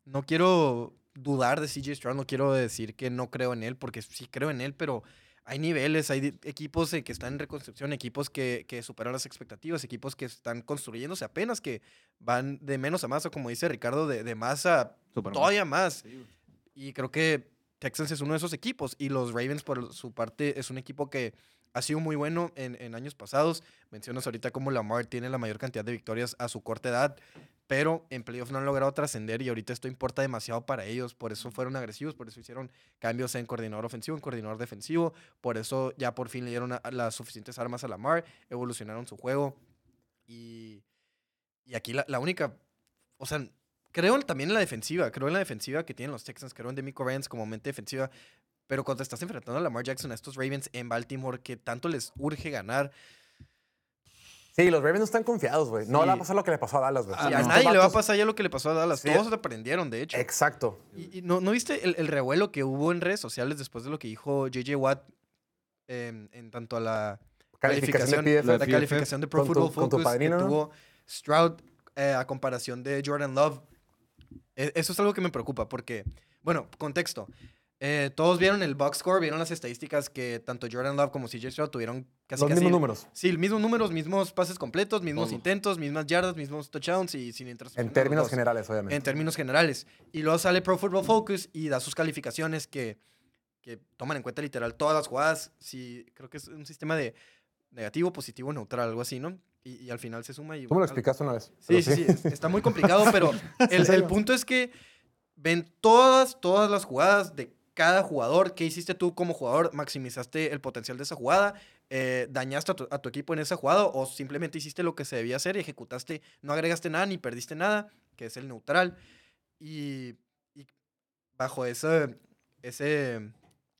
no quiero dudar de CJ Stroud, no quiero decir que no creo en él, porque sí creo en él, pero hay niveles, hay equipos que están en reconstrucción, equipos que, que superan las expectativas, equipos que están construyéndose apenas, que van de menos a más, o como dice Ricardo, de, de más a
Superman.
todavía más. Y creo que Texans es uno de esos equipos. Y los Ravens, por su parte, es un equipo que ha sido muy bueno en, en años pasados. Mencionas ahorita como Lamar tiene la mayor cantidad de victorias a su corta edad. Pero en playoff no han logrado trascender y ahorita esto importa demasiado para ellos. Por eso fueron agresivos, por eso hicieron cambios en coordinador ofensivo, en coordinador defensivo. Por eso ya por fin le dieron a- a las suficientes armas a Lamar, evolucionaron su juego. Y, y aquí la, la única, o sea, creo también en la defensiva, creo en la defensiva que tienen los Texans, creo en Demico Ryans como mente defensiva, pero cuando te estás enfrentando a Lamar Jackson, a estos Ravens en Baltimore, que tanto les urge ganar,
Sí, los Ravens no están confiados, güey. No
Sí.
le va a pasar lo que le pasó a Dallas, güey.
A
no.
nadie le va a pasar ya lo que le pasó a Dallas,
Sí.
todos se aprendieron, de hecho.
Exacto.
Y, y no, ¿no viste el, el revuelo que hubo en redes sociales después de lo que dijo JJ Watt em, en tanto a la
Calificación de PFF.
de
la
PFF,
calificación de Pro
tu-
Football Focus
padrino,
que
¿no?
tuvo Stroud eh, a comparación de Jordan Love. E- Eso es algo que me preocupa porque, bueno, contexto. Eh, todos vieron el box score, vieron las estadísticas que tanto Jordan Love como CJ Stroud tuvieron casi
Los
casi
mismos números.
Sí, mismos números, mismos pases completos, mismos
Todos.
intentos, mismas yardas, mismos touchdowns y sin intercepción.
En términos generales, obviamente.
En términos generales. Y luego sale Pro Football Focus y da sus calificaciones que, que toman en cuenta literal todas las jugadas. Si, creo que es un sistema de negativo, positivo, neutral, algo así, ¿no? Y, y al final se suma y...
Tú me lo explicaste una vez.
Sí, sí, sí, es- está muy complicado, pero el, el punto es que ven todas, todas las jugadas de cada jugador. ¿Qué hiciste tú como jugador? ¿Maximizaste el potencial de esa jugada? Eh, ¿Dañaste a tu, a tu equipo en esa jugada? ¿O simplemente hiciste lo que se debía hacer y ejecutaste? No agregaste nada ni perdiste nada, que es el neutral. Y, y bajo ese, ese,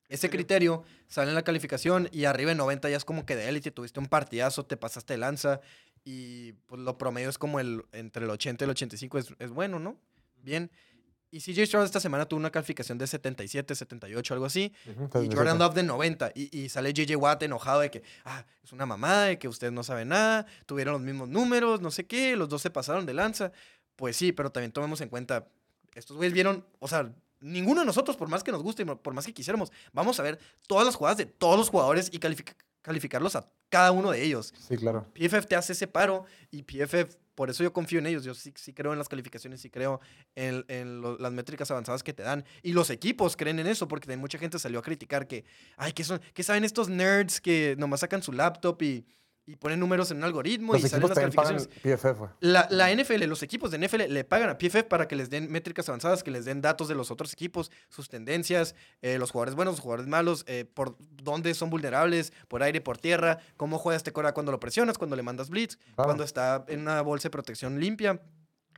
ese criterio sale en la calificación y arriba en 90 ya es como que de élite, tuviste un partidazo, te pasaste de lanza y pues lo promedio es como el entre el 80 y el 85 es, es bueno, ¿no? Bien. Y CJ Stroud esta semana tuvo una calificación de 77, 78, algo así.
Ujú,
Y
entonces,
Jordan Love de 90. Y, y sale JJ Watt enojado de que, ah, es una mamada, de que ustedes no saben nada, tuvieron los mismos números, no sé qué, los dos se pasaron de lanza. Pues sí, pero también tomemos en cuenta, estos güeyes vieron, o sea, ninguno de nosotros, por más que nos guste y por más que quisiéramos, vamos a ver todas las jugadas de todos los jugadores y calific- calificarlos a cada uno de ellos.
Sí, claro.
PFF te hace ese paro y PFF, por eso yo confío en ellos. Yo sí, sí creo en las calificaciones, sí creo en, en las métricas avanzadas que te dan. Y los equipos creen en eso, porque mucha gente salió a criticar que, ay, ¿qué, son, qué saben estos nerds que nomás sacan su laptop y, y pone números en un algoritmo
Los
y salen las calificaciones.
PFF, güey.
La, la NFL, los equipos de NFL le pagan a PFF para que les den métricas avanzadas, que les den datos de los otros equipos, sus tendencias, eh, los jugadores buenos, los jugadores malos, eh, por dónde son vulnerables, por aire, por tierra, cómo juega este cora cuando lo presionas, cuando le mandas blitz,
Claro.
cuando está en una bolsa de protección limpia,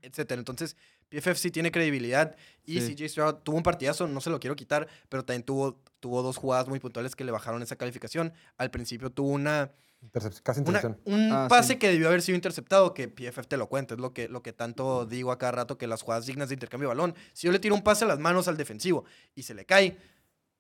etcétera. Entonces, PFF sí tiene credibilidad y
Sí.
CJ Stroud tuvo un partidazo, no se lo quiero quitar, pero también tuvo, tuvo dos jugadas muy puntuales que le bajaron esa calificación. Al principio tuvo una
Intercep- casi
una-
intercepción.
un
Ah,
pase
sí.
que debió haber sido interceptado, que PFF te lo cuenta, es lo que, lo que tanto digo a cada rato, que las jugadas dignas de intercambio de balón, si yo le tiro un pase a las manos al defensivo y se le cae,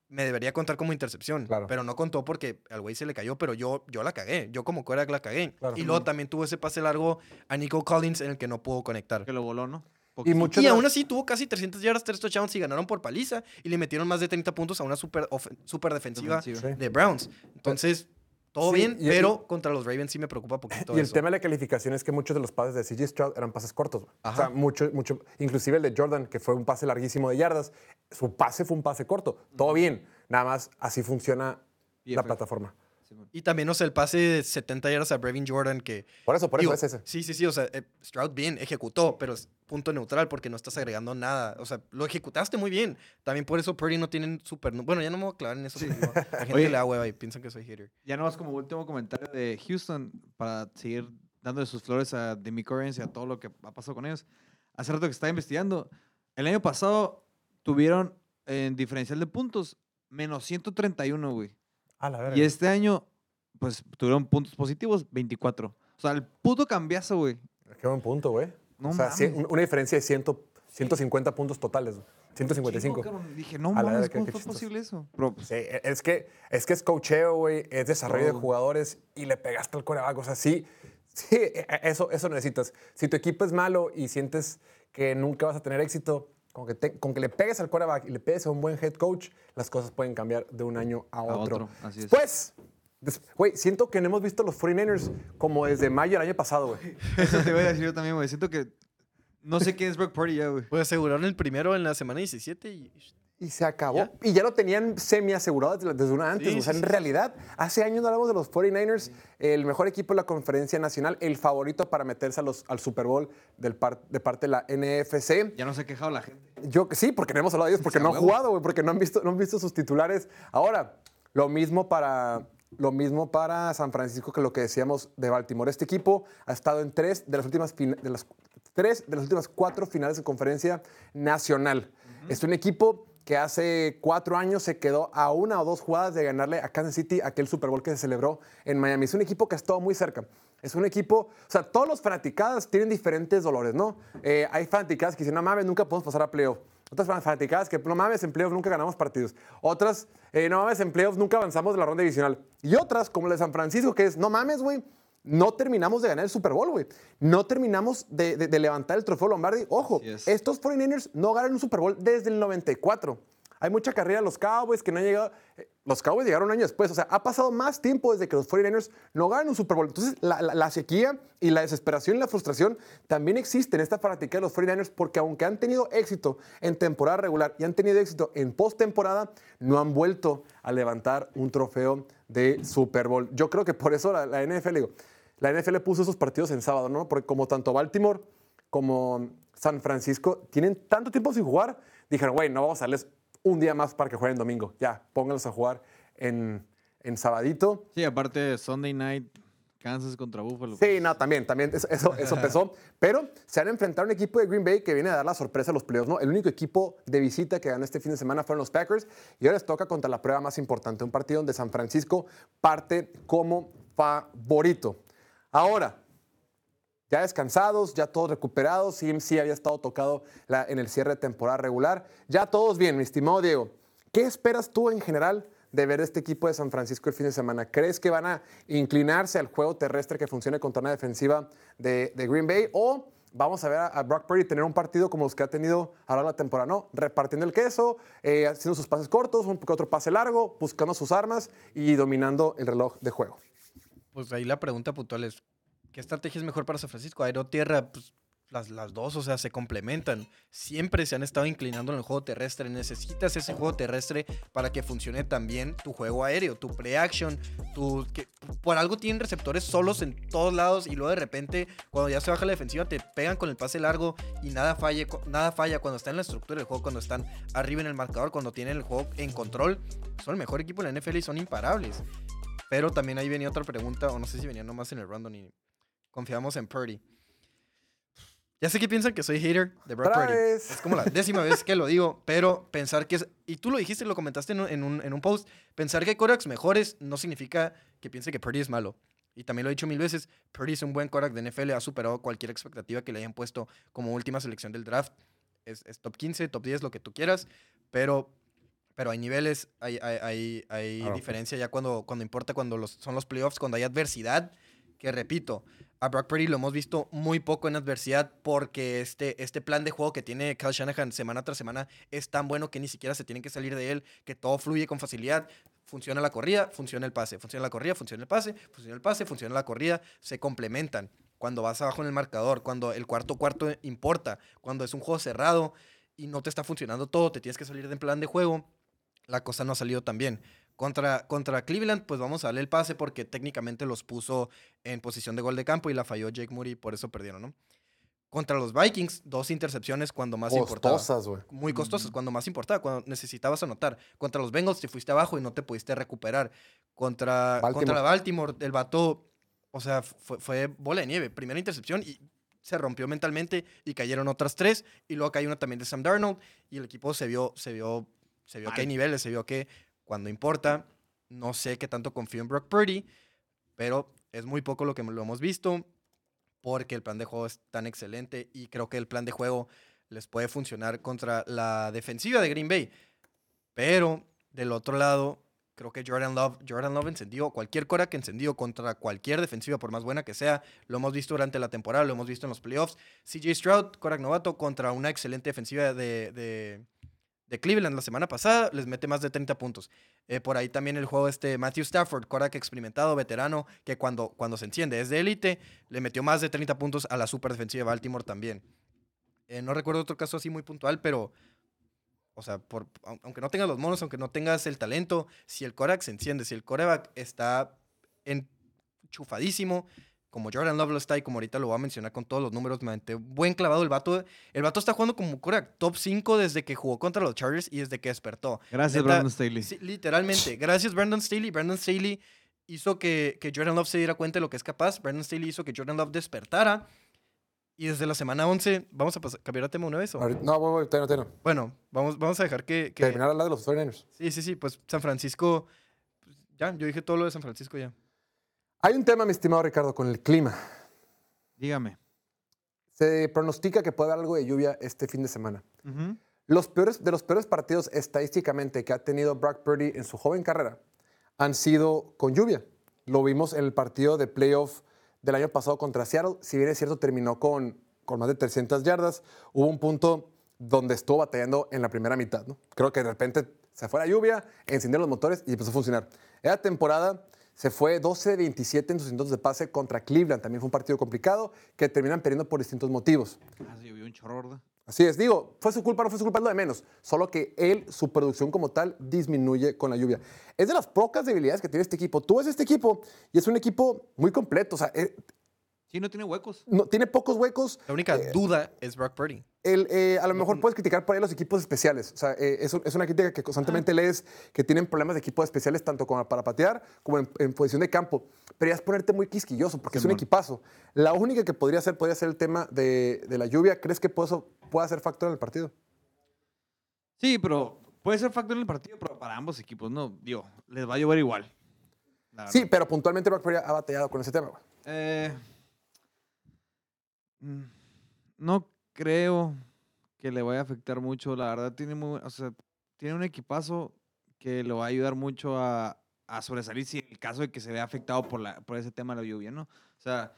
me debería contar como intercepción,
Claro.
pero no contó porque al güey se le cayó, pero yo, yo la cagué, yo como quarterback la cagué.
Claro.
Y luego también tuvo ese pase largo a Nico Collins en el que no pudo conectar.
Que lo voló, ¿no?
Y muchos
Y aún así tuvo casi 300 yardas, 3 touchdowns y ganaron por paliza y le metieron más de 30 puntos a una super, super defensiva
Defensiva.
Sí.
de Browns. Entonces, todo
Sí,
bien, pero contra los Ravens sí me preocupa poquito
Y el
eso.
tema de la calificación es que muchos de los pases de CJ Stroud eran pases cortos. güey. O
Ajá.
sea, mucho, mucho, inclusive el de Jordan, que fue un pase larguísimo de yardas, su pase fue un pase corto. Todo bien, nada más así funciona la plataforma.
Y también, o sea, el pase de 70 yardas a Brevin Jordan que...
Por eso, por eso es ese.
Sí, sí, sí, o sea, eh, Stroud bien, ejecutó, pero es punto neutral porque no estás agregando nada. O sea, lo ejecutaste muy bien. También por eso Purdy no tienen super... Bueno, ya no me voy a clavar en eso. La gente
Oye.
le da hueva y piensan que soy hater.
Ya no como último comentario de Houston para seguir dándole sus flores a Demi Currens y a todo lo que ha pasado con ellos. Hace rato que estaba investigando. El año pasado tuvieron en diferencial de puntos menos 131, güey.
A la verga.
Y este año, pues tuvieron puntos positivos 24. O sea, el puto cambiazo, güey.
Qué buen punto, güey.
No
o sea,
mames.
cien- una diferencia de 100, 150 puntos totales. güey. 155.
Chingo, cabrón. Dije, no mames,
verga,
¿cómo fue
chistoso.
posible eso? Pero, pues,
Sí, e- es que es que es cocheo, güey, es desarrollo de jugadores y le pegaste al coreback. O sea, sí, sí, e- e- eso, eso necesitas. Si tu equipo es malo y sientes que nunca vas a tener éxito, con que, te- con que le pegues al coreback y le pegues a un buen head coach, las cosas pueden cambiar de un año a otro.
otro, así es.
Pues, güey, siento que no hemos visto los 49ers como desde mayo del año pasado, güey.
eso te voy a decir yo también, güey. Siento que no sé quién es Brock Purdy ya, güey.
Pues aseguraron el primero en la semana 17 y...
Y se acabó.
¿Ya?
Y ya lo tenían semi asegurado desde, una antes.
Sí,
o sea,
sí,
en
sí.
realidad, hace años no hablamos de los 49ers, el mejor equipo de la conferencia nacional, el favorito para meterse a los, al Super Bowl del par- de parte de la NFC.
Ya no se ha quejado la gente.
Yo sí, porque no hemos hablado de ellos, porque no han jugado, güey, porque no han, visto, no han visto sus titulares. Ahora, lo mismo para. Lo mismo para San Francisco que lo que decíamos de Baltimore. Este equipo ha estado en tres de las últimas, de las, tres de las últimas cuatro finales de conferencia nacional. Es un equipo que hace cuatro años se quedó a una o dos jugadas de ganarle a Kansas City aquel Super Bowl que se celebró en Miami. Es un equipo que ha estado muy cerca. Es un equipo, o sea, todos los fanaticadas tienen diferentes dolores, ¿no? Eh, hay fanaticadas que dicen, no mames, nunca podemos pasar a playoff. Otras fanaticadas que, no mames, en playoff nunca ganamos partidos. Otras, eh, no mames, en playoff nunca avanzamos de la ronda divisional. Y otras, como la de San Francisco, que es, no mames, güey, no terminamos de ganar el Super Bowl, güey. No terminamos de, de- de levantar el trofeo Lombardi. Ojo,
es.
estos 49ers no ganan un Super Bowl desde el 94. Hay mucha carrera de los Cowboys que no han llegado. eh, Los Cowboys llegaron un año después. O sea, ha pasado más tiempo desde que los 49ers no ganan un Super Bowl. Entonces, la, la- la sequía y la desesperación y la frustración también existen en esta fanática de los 49ers porque aunque han tenido éxito en temporada regular y han tenido éxito en postemporada, no han vuelto a levantar un trofeo de Super Bowl. Yo creo que por eso la, la NFL, digo, la NFL puso esos partidos en sábado, ¿no? Porque como tanto Baltimore como San Francisco tienen tanto tiempo sin jugar, dijeron, güey, no vamos a darles un día más para que jueguen domingo. Ya, pónganlos a jugar en, en sabadito.
Sí, aparte Sunday Night, Kansas contra Buffalo.
Sí, no, también, también, eso, eso, eso pesó. Pero se han enfrentado a un equipo de Green Bay que viene a dar la sorpresa a los playoffs, ¿no? El único equipo de visita que ganó este fin de semana fueron los Packers y ahora les toca contra la prueba más importante, un partido donde San Francisco parte como favorito. Ahora, ya descansados, ya todos recuperados, CMC había estado tocado en el cierre de temporada regular, ya todos bien, mi estimado Diego. ¿Qué esperas tú en general de ver este equipo de San Francisco el fin de semana? ¿Crees que van a inclinarse al juego terrestre que funcione contra una defensiva de, Green Bay o vamos a ver a, a Brock Purdy tener un partido como los que ha tenido ahora la temporada, ¿no? Repartiendo el queso, eh, haciendo sus pases cortos, un otro pase largo, buscando sus armas y dominando el reloj de juego.
Pues ahí la pregunta puntual es, ¿qué estrategia es mejor para San Francisco? Aero tierra, pues las, las dos, o sea, se complementan. Siempre se han estado inclinando en el juego terrestre. Necesitas ese juego terrestre para que funcione también tu juego aéreo, tu play-action, tu... Que, por algo tienen receptores solos en todos lados y luego de repente, cuando ya se baja la defensiva, te pegan con el pase largo y nada, falle, nada falla cuando están en la estructura del juego, cuando están arriba en el marcador, cuando tienen el juego en control. Son el mejor equipo de la NFL y son imparables. Pero también ahí venía otra pregunta, o no sé si venía nomás en el random y confiamos en Purdy. Ya sé que piensan que soy hater de Brock Purdy.
vez.
Es como la décima vez que lo digo, pero pensar que es... Y tú lo dijiste, lo comentaste en un, en un, en un post. Pensar que hay quarterbacks mejores no significa que piense que Purdy es malo. Y también lo he dicho mil veces, Purdy es un buen quarterback de NFL, ha superado cualquier expectativa que le hayan puesto como última selección del draft. Es, es top 15, top 10, lo que tú quieras, pero, pero hay niveles, hay, hay, hay, hay
Claro.
diferencia ya cuando, cuando importa, cuando los, son los playoffs, cuando hay adversidad, que repito, a Brock Purdy lo hemos visto muy poco en adversidad porque este, este plan de juego que tiene Kyle Shanahan semana tras semana es tan bueno que ni siquiera se tienen que salir de él, que todo fluye con facilidad. Funciona la corrida, funciona el pase, funciona la corrida, funciona el pase, funciona el pase, funciona la corrida, se complementan. Cuando vas abajo en el marcador, cuando el cuarto cuarto importa, cuando es un juego cerrado y no te está funcionando todo, te tienes que salir del plan de juego, la cosa no ha salido tan bien. Contra, contra Cleveland, pues vamos a darle el pase porque técnicamente los puso en posición de gol de campo y la falló Jake Moody, por eso perdieron, ¿no? Contra los Vikings, dos intercepciones cuando más importaba.
Costosas, güey.
Muy costosas, cuando más importaba, cuando necesitabas anotar. Contra los Bengals te fuiste abajo y no te pudiste recuperar. Contra
Baltimore.
contra Baltimore, el vato, o sea, fue, fue bola de nieve. Primera intercepción y se rompió mentalmente y cayeron otras tres. Y luego cayó una también de Sam Darnold y el equipo se vio, se vio, se vio que hay niveles, se vio que cuando importa, no sé qué tanto confío en Brock Purdy, pero es muy poco lo que lo hemos visto porque el plan de juego es tan excelente y creo que el plan de juego les puede funcionar contra la defensiva de Green Bay. Pero del otro lado, creo que Jordan Love, Jordan Love encendió, cualquier cora que encendió contra cualquier defensiva, por más buena que sea, lo hemos visto durante la temporada, lo hemos visto en los playoffs. CJ Stroud, Korak novato, contra una excelente defensiva de, de, de Cleveland la semana pasada, les mete más de 30 puntos. Eh, por ahí también el juego este Matthew Stafford, Korak experimentado, veterano, que cuando, cuando se enciende es de élite, le metió más de 30 puntos a la super defensiva de Baltimore también. Eh, no recuerdo otro caso así muy puntual, pero, o sea, por, au- aunque no tengas los monos, aunque no tengas el talento, si el coreback se enciende, si el coreback está enchufadísimo, como Jordan Love lo está y como ahorita lo voy a mencionar con todos los números, me aventé buen clavado el vato. El vato está jugando como coreback top 5 desde que jugó contra los Chargers y desde que despertó.
Gracias,
Neta,
Brandon Staley.
Sí, literalmente. Gracias, Brandon Staley. Brandon Staley hizo que, que Jordan Love se diera cuenta de lo que es capaz. Brandon Staley hizo que Jordan Love despertara. Y desde la semana 11, ¿vamos a pasar, cambiar a tema una vez? o?
No, voy, voy, no.
Bueno, vamos, vamos a dejar que... que-
Terminar al lado de los 49ers.
sí, sí, sí. Pues San Francisco... Ya, yo dije todo lo de San Francisco ya.
Hay un tema, mi estimado Ricardo, con el clima.
Dígame.
Se pronostica que puede haber algo de lluvia este fin de semana. Los peores, de los peores partidos estadísticamente que ha tenido Brock Purdy en su joven carrera han sido con lluvia. Lo vimos en el partido de playoff del año pasado contra Seattle. Si bien es cierto, terminó con, con más de 300 yardas. Hubo un punto donde estuvo batallando en la primera mitad. ¿no? Creo que de repente se fue la lluvia, encendieron los motores y empezó a funcionar. Esa temporada se fue 12-27 en sus intentos de pase contra Cleveland. También fue un partido complicado que terminan perdiendo por distintos motivos.
Ah, sí, llovió un.
Así es, digo, fue su culpa, no fue su culpa, es lo de menos. Solo que él, su producción como tal, disminuye con la lluvia. Es de las pocas debilidades que tiene este equipo. Tú ves este equipo y es un equipo muy completo. O sea, eh,
Sí, no tiene huecos.
no, tiene pocos huecos.
La única
Eh,
duda es Brock Purdy.
El, eh, a lo mejor puedes criticar por ahí los equipos especiales. O sea, eh, es, es una crítica que constantemente lees que tienen problemas de equipos especiales tanto como para patear como en, en posición de campo. Pero ya es ponerte muy quisquilloso porque es un equipazo. La única que podría ser, podría ser el tema de, de la lluvia. ¿Crees que puede- eso pueda ser factor en el partido?
Sí, pero puede ser factor en el partido, pero para ambos equipos, no, digo, les va a llover igual.
Sí, pero puntualmente Brock Purdy ha batallado con ese tema. güey.
Eh, no creo que le vaya a afectar mucho. La verdad, tiene, muy, o sea, tiene un equipazo que le va a ayudar mucho a, a sobresalir si en el caso de que se vea afectado por, la, por ese tema de la lluvia, ¿no? O sea,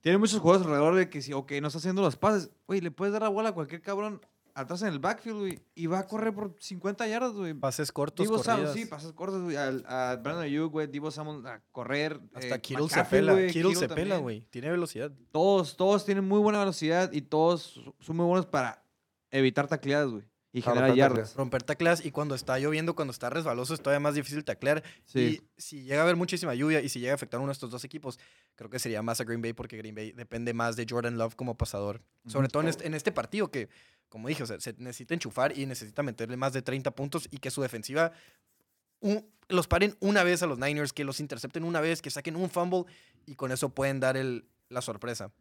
tiene muchos juegos alrededor de que si, ok, no está haciendo los pases, oye, le puedes dar la bola a cualquier cabrón atrás en el backfield, güey, y va a correr por 50 yardas, güey.
Pases cortos,
Divo Samuel, sí, pases cortos, güey. A Brandon Ayuk, güey, Divo Samuel a correr.
Hasta
eh,
Kittle se pela.
güey,
Kittle se
Kittle
pela, güey. Tiene velocidad.
Todos, todos tienen muy buena velocidad y todos son muy buenos para evitar tacleadas, güey. Y generar
romper
yardas.
tacleadas.
Romper tacleas y cuando está lloviendo, cuando está resbaloso, es todavía más difícil taclear.
Sí.
Y si llega a haber muchísima lluvia y si llega a afectar a uno de estos dos equipos, creo que sería más a Green Bay porque Green Bay depende más de Jordan Love como pasador. Sobre todo en este, en este partido que, como dije, se necesita enchufar y necesita meterle más de 30 puntos y que su defensiva los paren una vez a los Niners, que los intercepten una vez, que saquen un fumble y con eso pueden dar la sorpresa.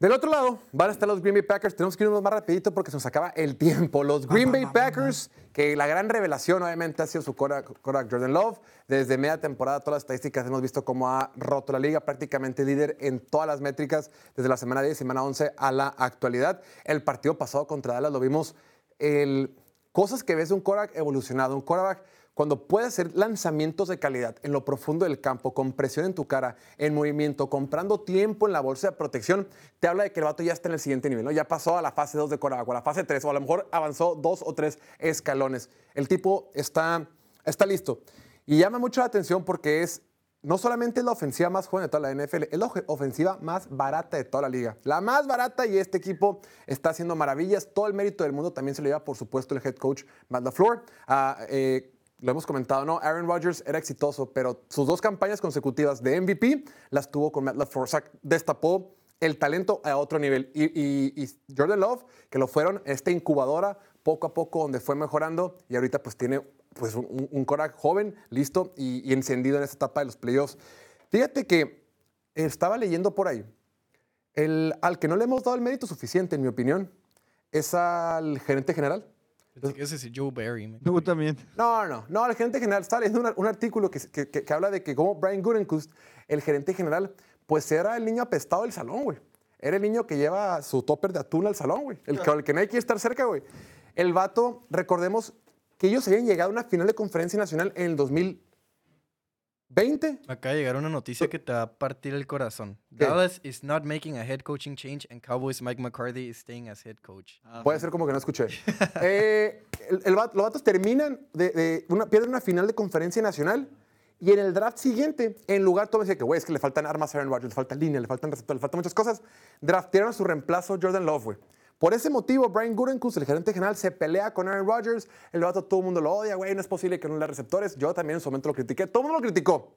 Del otro lado van a estar los Green Bay Packers. Tenemos que irnos más rapidito porque se nos acaba el tiempo. Los Green Bay Packers, que la gran revelación obviamente ha sido su quarterback quarterback Jordan Love. Desde media temporada, todas las estadísticas hemos visto cómo ha roto la liga, prácticamente líder en todas las métricas desde la semana 10, semana 11 a la actualidad. El partido pasado contra Dallas lo vimos, el, cosas que ves de un quarterback evolucionado, un quarterback cuando puede hacer lanzamientos de calidad en lo profundo del campo, con presión en tu cara, en movimiento, comprando tiempo en la bolsa de protección, te habla de que el vato ya está en el siguiente nivel, ¿no? Ya pasó a la fase 2 de Corabaco, a la fase 3, o a lo mejor avanzó dos o tres escalones. El tipo está, está listo. Y llama mucho la atención porque es no solamente la ofensiva más joven de toda la NFL, es la ofensiva más barata de toda la liga. La más barata y este equipo está haciendo maravillas. Todo el mérito del mundo también se lo lleva, por supuesto, el head coach Matt LaFleur. Ah, eh, lo hemos comentado, ¿no? Aaron Rodgers era exitoso, pero sus dos campañas consecutivas de MVP las tuvo con Matt LaFleur. O sea, destapó el talento a otro nivel. Y, y- y Jordan Love, que lo fueron esta incubadora poco a poco donde fue mejorando y ahorita pues tiene pues un, un, Korak joven, listo y, y encendido en esta etapa de los playoffs. Fíjate que estaba leyendo por ahí, el, al que no le hemos dado el mérito suficiente, en mi opinión, es al gerente general.
Pensé que a decir Joe Barry. me
Tú también.
No, no, no, el gerente general. Estaba leyendo un, un artículo que, que- que- que habla de que como Brian Gutekunst, el gerente general, pues era el niño apestado del salón, güey. Era el niño que lleva su topper de atún al salón, güey. El, que- el que no hay que estar cerca, güey. El vato, recordemos que ellos habían llegado a una final de conferencia nacional en el 2020.
Acaba de llegar una noticia que te va a partir el corazón.
¿Qué?
Dallas is not making a head coaching change and Cowboys Mike McCarthy is staying as head coach.
Puede ser como que no escuché. Eh, el- el vato- los vatos terminan, de, de una, pierden una final de conferencia nacional y en el draft siguiente, en lugar, todo decía que, güey, es que le faltan armas a Aaron Rodgers, le falta línea, le faltan receptores, le faltan muchas cosas. Draftearon a su reemplazo Jordan Love, güey. Por ese motivo, Brian Gutekunst, el gerente general, se pelea con Aaron Rodgers. El vato todo el mundo lo odia, güey, no es posible que no le receptores. Yo también en su momento lo critiqué, todo el mundo lo criticó.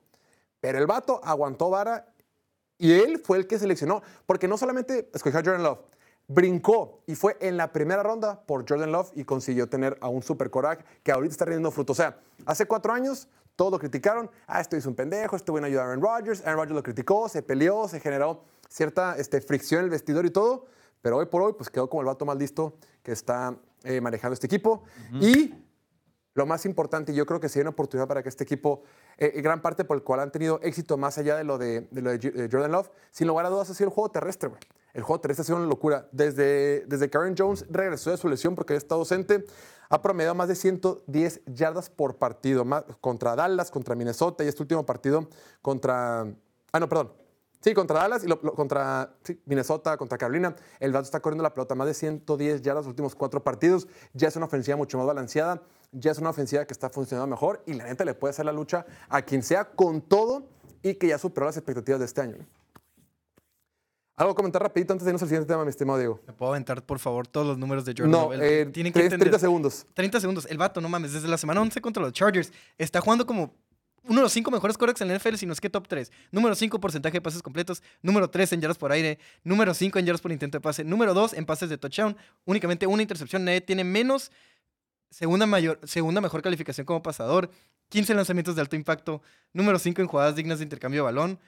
Pero el vato aguantó vara y él fue el que seleccionó, porque no solamente escogió a Jordan Love, brincó y fue en la primera ronda por Jordan Love y consiguió tener a un super Korak que ahorita está rindiendo fruto. O sea, hace cuatro años todos lo criticaron, ah, esto hizo un pendejo, esto bueno ayudar a Aaron Rodgers, Aaron Rodgers lo criticó, se peleó, se generó cierta este, fricción en el vestidor y todo, pero hoy por hoy pues quedó como el vato más listo que está eh, manejando este equipo. Y lo más importante, y yo creo que hay una oportunidad para que este equipo, eh, en gran parte por el cual han tenido éxito más allá de lo de, de lo de de Jordan Love, sin lugar a dudas ha sido el juego terrestre, güey. El juego terrestre ha sido una locura. Desde, desde Aaron Jones regresó de su lesión porque había estado ausente, ha promediado más de 110 yardas por partido, más, contra Dallas, contra Minnesota y este último partido contra... Ah, no, perdón. Sí, contra Dallas y lo- lo- contra sí, Minnesota, contra Carolina. El vato está corriendo la pelota más de 110 yardas los últimos cuatro partidos. Ya es una ofensiva mucho más balanceada. Ya es una ofensiva que está funcionando mejor y la neta le puede hacer la lucha a quien sea con todo y que ya superó las expectativas de este año. Algo comentar rapidito antes de irnos al siguiente tema, mi estimado Diego.
¿Me puedo aventar, por favor, todos los números de Jordan
No, eh,
Tienen que
tres-
entender.
30 segundos.
30 segundos. El vato, no mames, desde la semana 11 contra los Chargers está jugando como uno de los cinco mejores quarterbacks en la NFL, si no es que top 3. Número 5 porcentaje de pases completos. Número 3 en yardas por aire. Número 5 en yardas por intento de pase. Número 2 en pases de touchdown. Únicamente una intercepción. Nadie tiene menos. Segunda, mayor, segunda mejor calificación como pasador. 15 lanzamientos de alto impacto. Número 5 en jugadas dignas de intercambio de balón.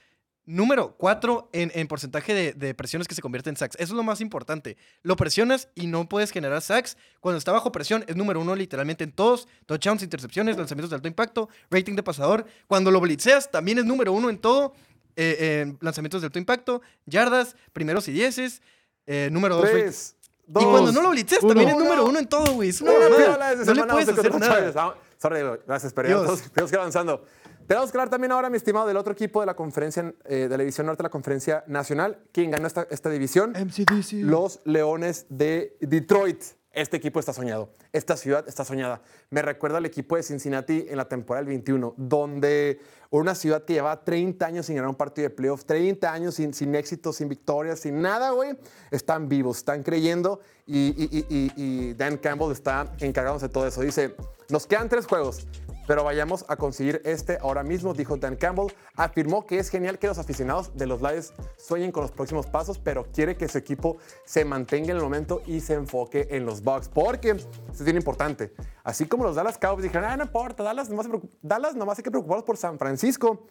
Número 4 en, en porcentaje de, de presiones que se convierten en sacks. Eso es lo más importante. Lo presionas y no puedes generar sacks. Cuando está bajo presión es número uno literalmente en todos. Touchdowns, intercepciones, lanzamientos de alto impacto, rating de pasador. Cuando lo blitzeas también es número uno en todo. eh, eh, lanzamientos de alto impacto, yardas, primeros y dieces. eh, número dos. Y cuando no lo blitzeas
uno.
también es número uno en todo, güey. Es una mamada. No le puedes
11
hacer nada.
Ah, Sorry, gracias, pero tenemos que ir avanzando. Tenemos que hablar también ahora, mi estimado, del otro equipo de la conferencia, eh, de la división norte, la conferencia nacional. ¿Quién ganó esta, esta división?
MCDC.
Los Leones de Detroit. Este equipo está soñado. Esta ciudad está soñada. Me recuerda al equipo de Cincinnati en la temporada del 21, donde una ciudad que llevaba 30 años sin ganar un partido de playoffs, 30 años sin, sin éxito, sin victorias, sin nada, güey. Están vivos, están creyendo y- y- y Dan Campbell está encargándose de todo eso. Dice, nos quedan tres juegos. Pero vayamos a conseguir este ahora mismo, dijo Dan Campbell. Afirmó que es genial que los aficionados de los Lions sueñen con los próximos pasos, pero quiere que su equipo se mantenga en el momento y se enfoque en los Bucks, porque eso es bien importante. Así como los Dallas Cowboys dijeron, ah, no importa, Dallas nomás, Dallas nomás hay que preocuparnos por San Francisco.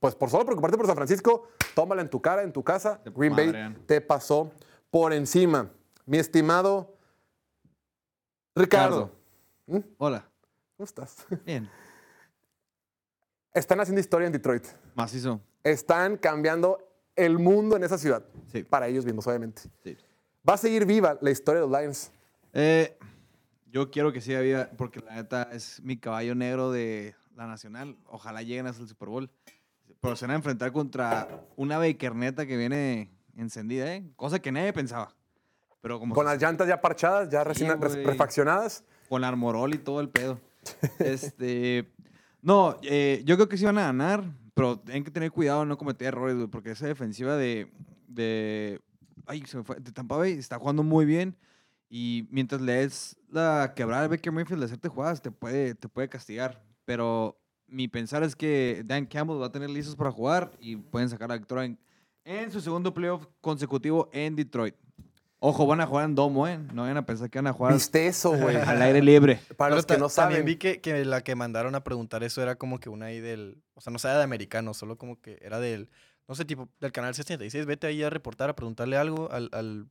Pues por solo preocuparte por San Francisco, tómala en tu cara, en tu casa. Green Bay te pasó por encima. Mi estimado Ricardo.
Hola.
¿Cómo estás?
Bien.
Están haciendo historia en Detroit.
Macizo.
Están cambiando el mundo en esa ciudad.
Sí.
Para ellos mismos, obviamente.
Sí.
Va a seguir viva la historia de los Lions.
Eh, yo quiero que siga viva porque la neta es mi caballo negro de la nacional. Ojalá lleguen hasta el Super Bowl. Pero se van a enfrentar contra una Bakerneta que viene encendida, ¿eh? Cosa que nadie pensaba. Pero como
Con las llantas ya parchadas, ya recién re-
güey.
refaccionadas.
con armorol y todo el pedo. este, no, eh, yo creo que sí van a ganar, pero tienen que tener cuidado no cometer errores, güey, porque esa defensiva de, de, ay, se me fue, de Tampa Bay está jugando muy bien y mientras le des la quebrada a Baker Mayfield de hacerte jugadas, te puede, te puede castigar. Pero mi pensar es que Dan Campbell va a tener listos para jugar y pueden sacar la victoria en su segundo playoff consecutivo en Detroit. Ojo, van a jugar en domo, ¿eh? No vayan a pensar que van a jugar
¿Viste eso, güey?
al aire libre.
Para
Pero
los que no
También
saben.
vi que, que la que mandaron a preguntar eso era como que una ahí del. O sea, no sea de americano, solo como que era del. No sé, tipo, del canal 66. Vete ahí a reportar, a preguntarle algo al. al-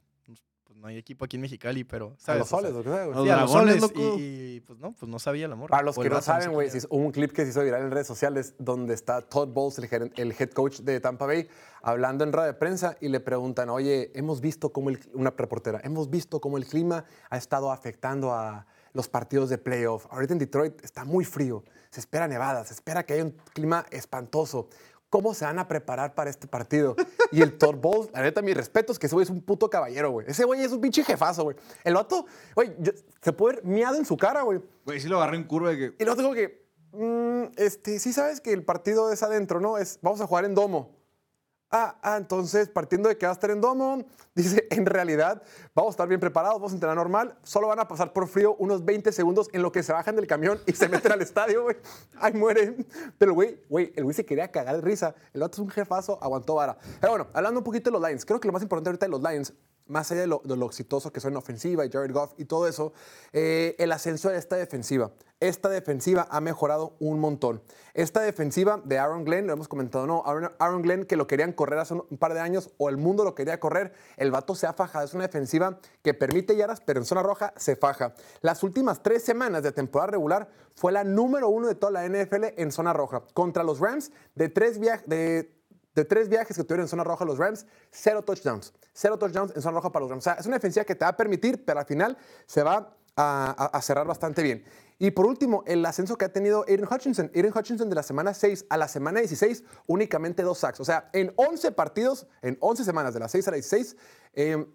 pues no hay equipo aquí en Mexicali, pero.
A
¿sabes?
los
O sea,
soles, lo que sea, güey.
Los
sí, a los soles.
loco.
Y, y, pues no, pues no sabía el amor.
Para los que no saben, güey, hubo un clip que se hizo viral en redes sociales donde está Todd Bowles, el, el head coach de Tampa Bay, hablando en radio de prensa y le preguntan, oye, hemos visto cómo el, una reportera, hemos visto cómo el clima ha estado afectando a los partidos de playoff. Ahorita en Detroit está muy frío, se espera nevada, se espera que haya un clima espantoso. ¿Cómo se van a preparar para este partido? Y el Todd Bowles, la neta, mis respetos, que ese güey es un puto caballero, güey. Ese güey es un pinche jefazo, güey. El vato, güey, se puede ver miado en su cara, güey.
Güey, sí lo agarré en curva de que...
Y luego tengo que, mm, este, sí sabes que el partido es adentro, ¿no? Es, vamos a jugar en domo. Ah, ah, entonces, partiendo de que va a estar en domo, dice, en realidad, vamos a estar bien preparados, vamos a entrenar normal, solo van a pasar por frío unos 20 segundos en lo que se bajan del camión y se meten al estadio, güey. Ay, mueren. Pero, güey, güey, el güey se quería cagar de risa. El otro es un jefazo, aguantó vara. Pero bueno, hablando un poquito de los Lions, creo que lo más importante ahorita de los Lions más allá de lo, exitoso que son en ofensiva y Jared Goff y todo eso, eh, el ascenso de esta defensiva. Esta defensiva ha mejorado un montón. Esta defensiva de Aaron Glenn, lo hemos comentado, ¿no? Aaron, Glenn que lo querían correr hace un, un par de años o el mundo lo quería correr, el vato se ha fajado. Es una defensiva que permite yardas, pero en zona roja se faja. Las últimas tres semanas de temporada regular fue la número uno de toda la NFL en zona roja. Contra los Rams, de tres viajes... De, de tres viajes que tuvieron en zona roja los Rams, cero touchdowns. Cero touchdowns en zona roja para los Rams. O sea, es una defensiva que te va a permitir, pero al final se va a, cerrar bastante bien. Y por último, el ascenso que ha tenido Aiden Hutchinson. Aiden Hutchinson de la semana 6 a la semana 16, únicamente dos sacks. O sea, en 11 partidos, en 11 semanas de la 6 a la 16, eh,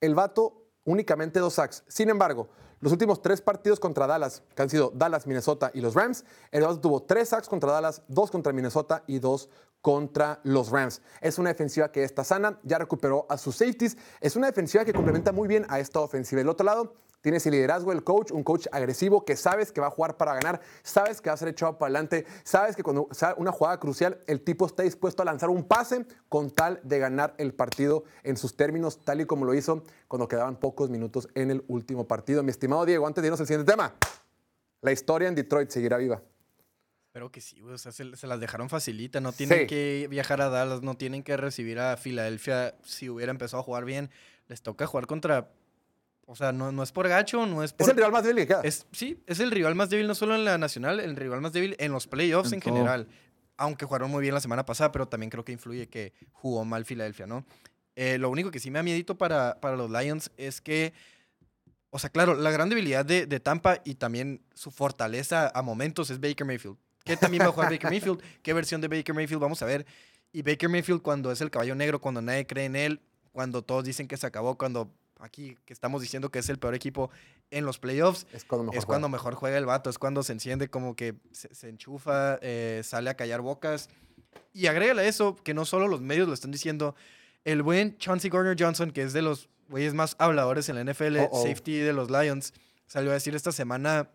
el vato únicamente dos sacks. Sin embargo, los últimos tres partidos contra Dallas, que han sido Dallas, Minnesota y los Rams, el vato tuvo tres sacks contra Dallas, dos contra Minnesota y dos contra los Rams. Es una defensiva que está sana, ya recuperó a sus safeties. Es una defensiva que complementa muy bien a esta ofensiva. Del otro lado, tienes el liderazgo del coach, un coach agresivo que sabes que va a jugar para ganar, sabes que va a ser echado para adelante, sabes que cuando sea una jugada crucial, el tipo está dispuesto a lanzar un pase con tal de ganar el partido en sus términos, tal y como lo hizo cuando quedaban pocos minutos en el último partido. Mi estimado Diego, antes de irnos al siguiente tema, la historia en Detroit seguirá viva.
Espero que sí, güey. O sea, se, se las dejaron facilita. No tienen
Sí.
que viajar a Dallas, no tienen que recibir a Filadelfia si hubiera empezado a jugar bien. Les toca jugar contra. O sea, no, no es por gacho, no es por.
Es el rival más débil que queda.
Es, sí, es el rival más débil no solo en la nacional, el rival más débil en los playoffs en, general. Aunque jugaron muy bien la semana pasada, pero también creo que influye que jugó mal Filadelfia, ¿no? Eh, lo único que sí me da miedito para, para los Lions es que, o sea, claro, la gran debilidad de, de Tampa y también su fortaleza a momentos es Baker Mayfield. ¿Qué también va a jugar Baker Mayfield? ¿Qué versión de Baker Mayfield vamos a ver? Y Baker Mayfield cuando es el caballo negro, cuando nadie cree en él, cuando todos dicen que se acabó, cuando aquí que estamos diciendo que es el peor equipo en los playoffs,
Es cuando mejor
es cuando
juega.
mejor juega el vato, es cuando se enciende, como que se, se enchufa, eh, sale a callar bocas. Y agrégale a eso que no solo los medios lo están diciendo, el buen Chauncey Gardner Johnson, que es de los güeyes más habladores en la NFL,
Uh-oh.
safety de los Lions, salió a decir esta semana,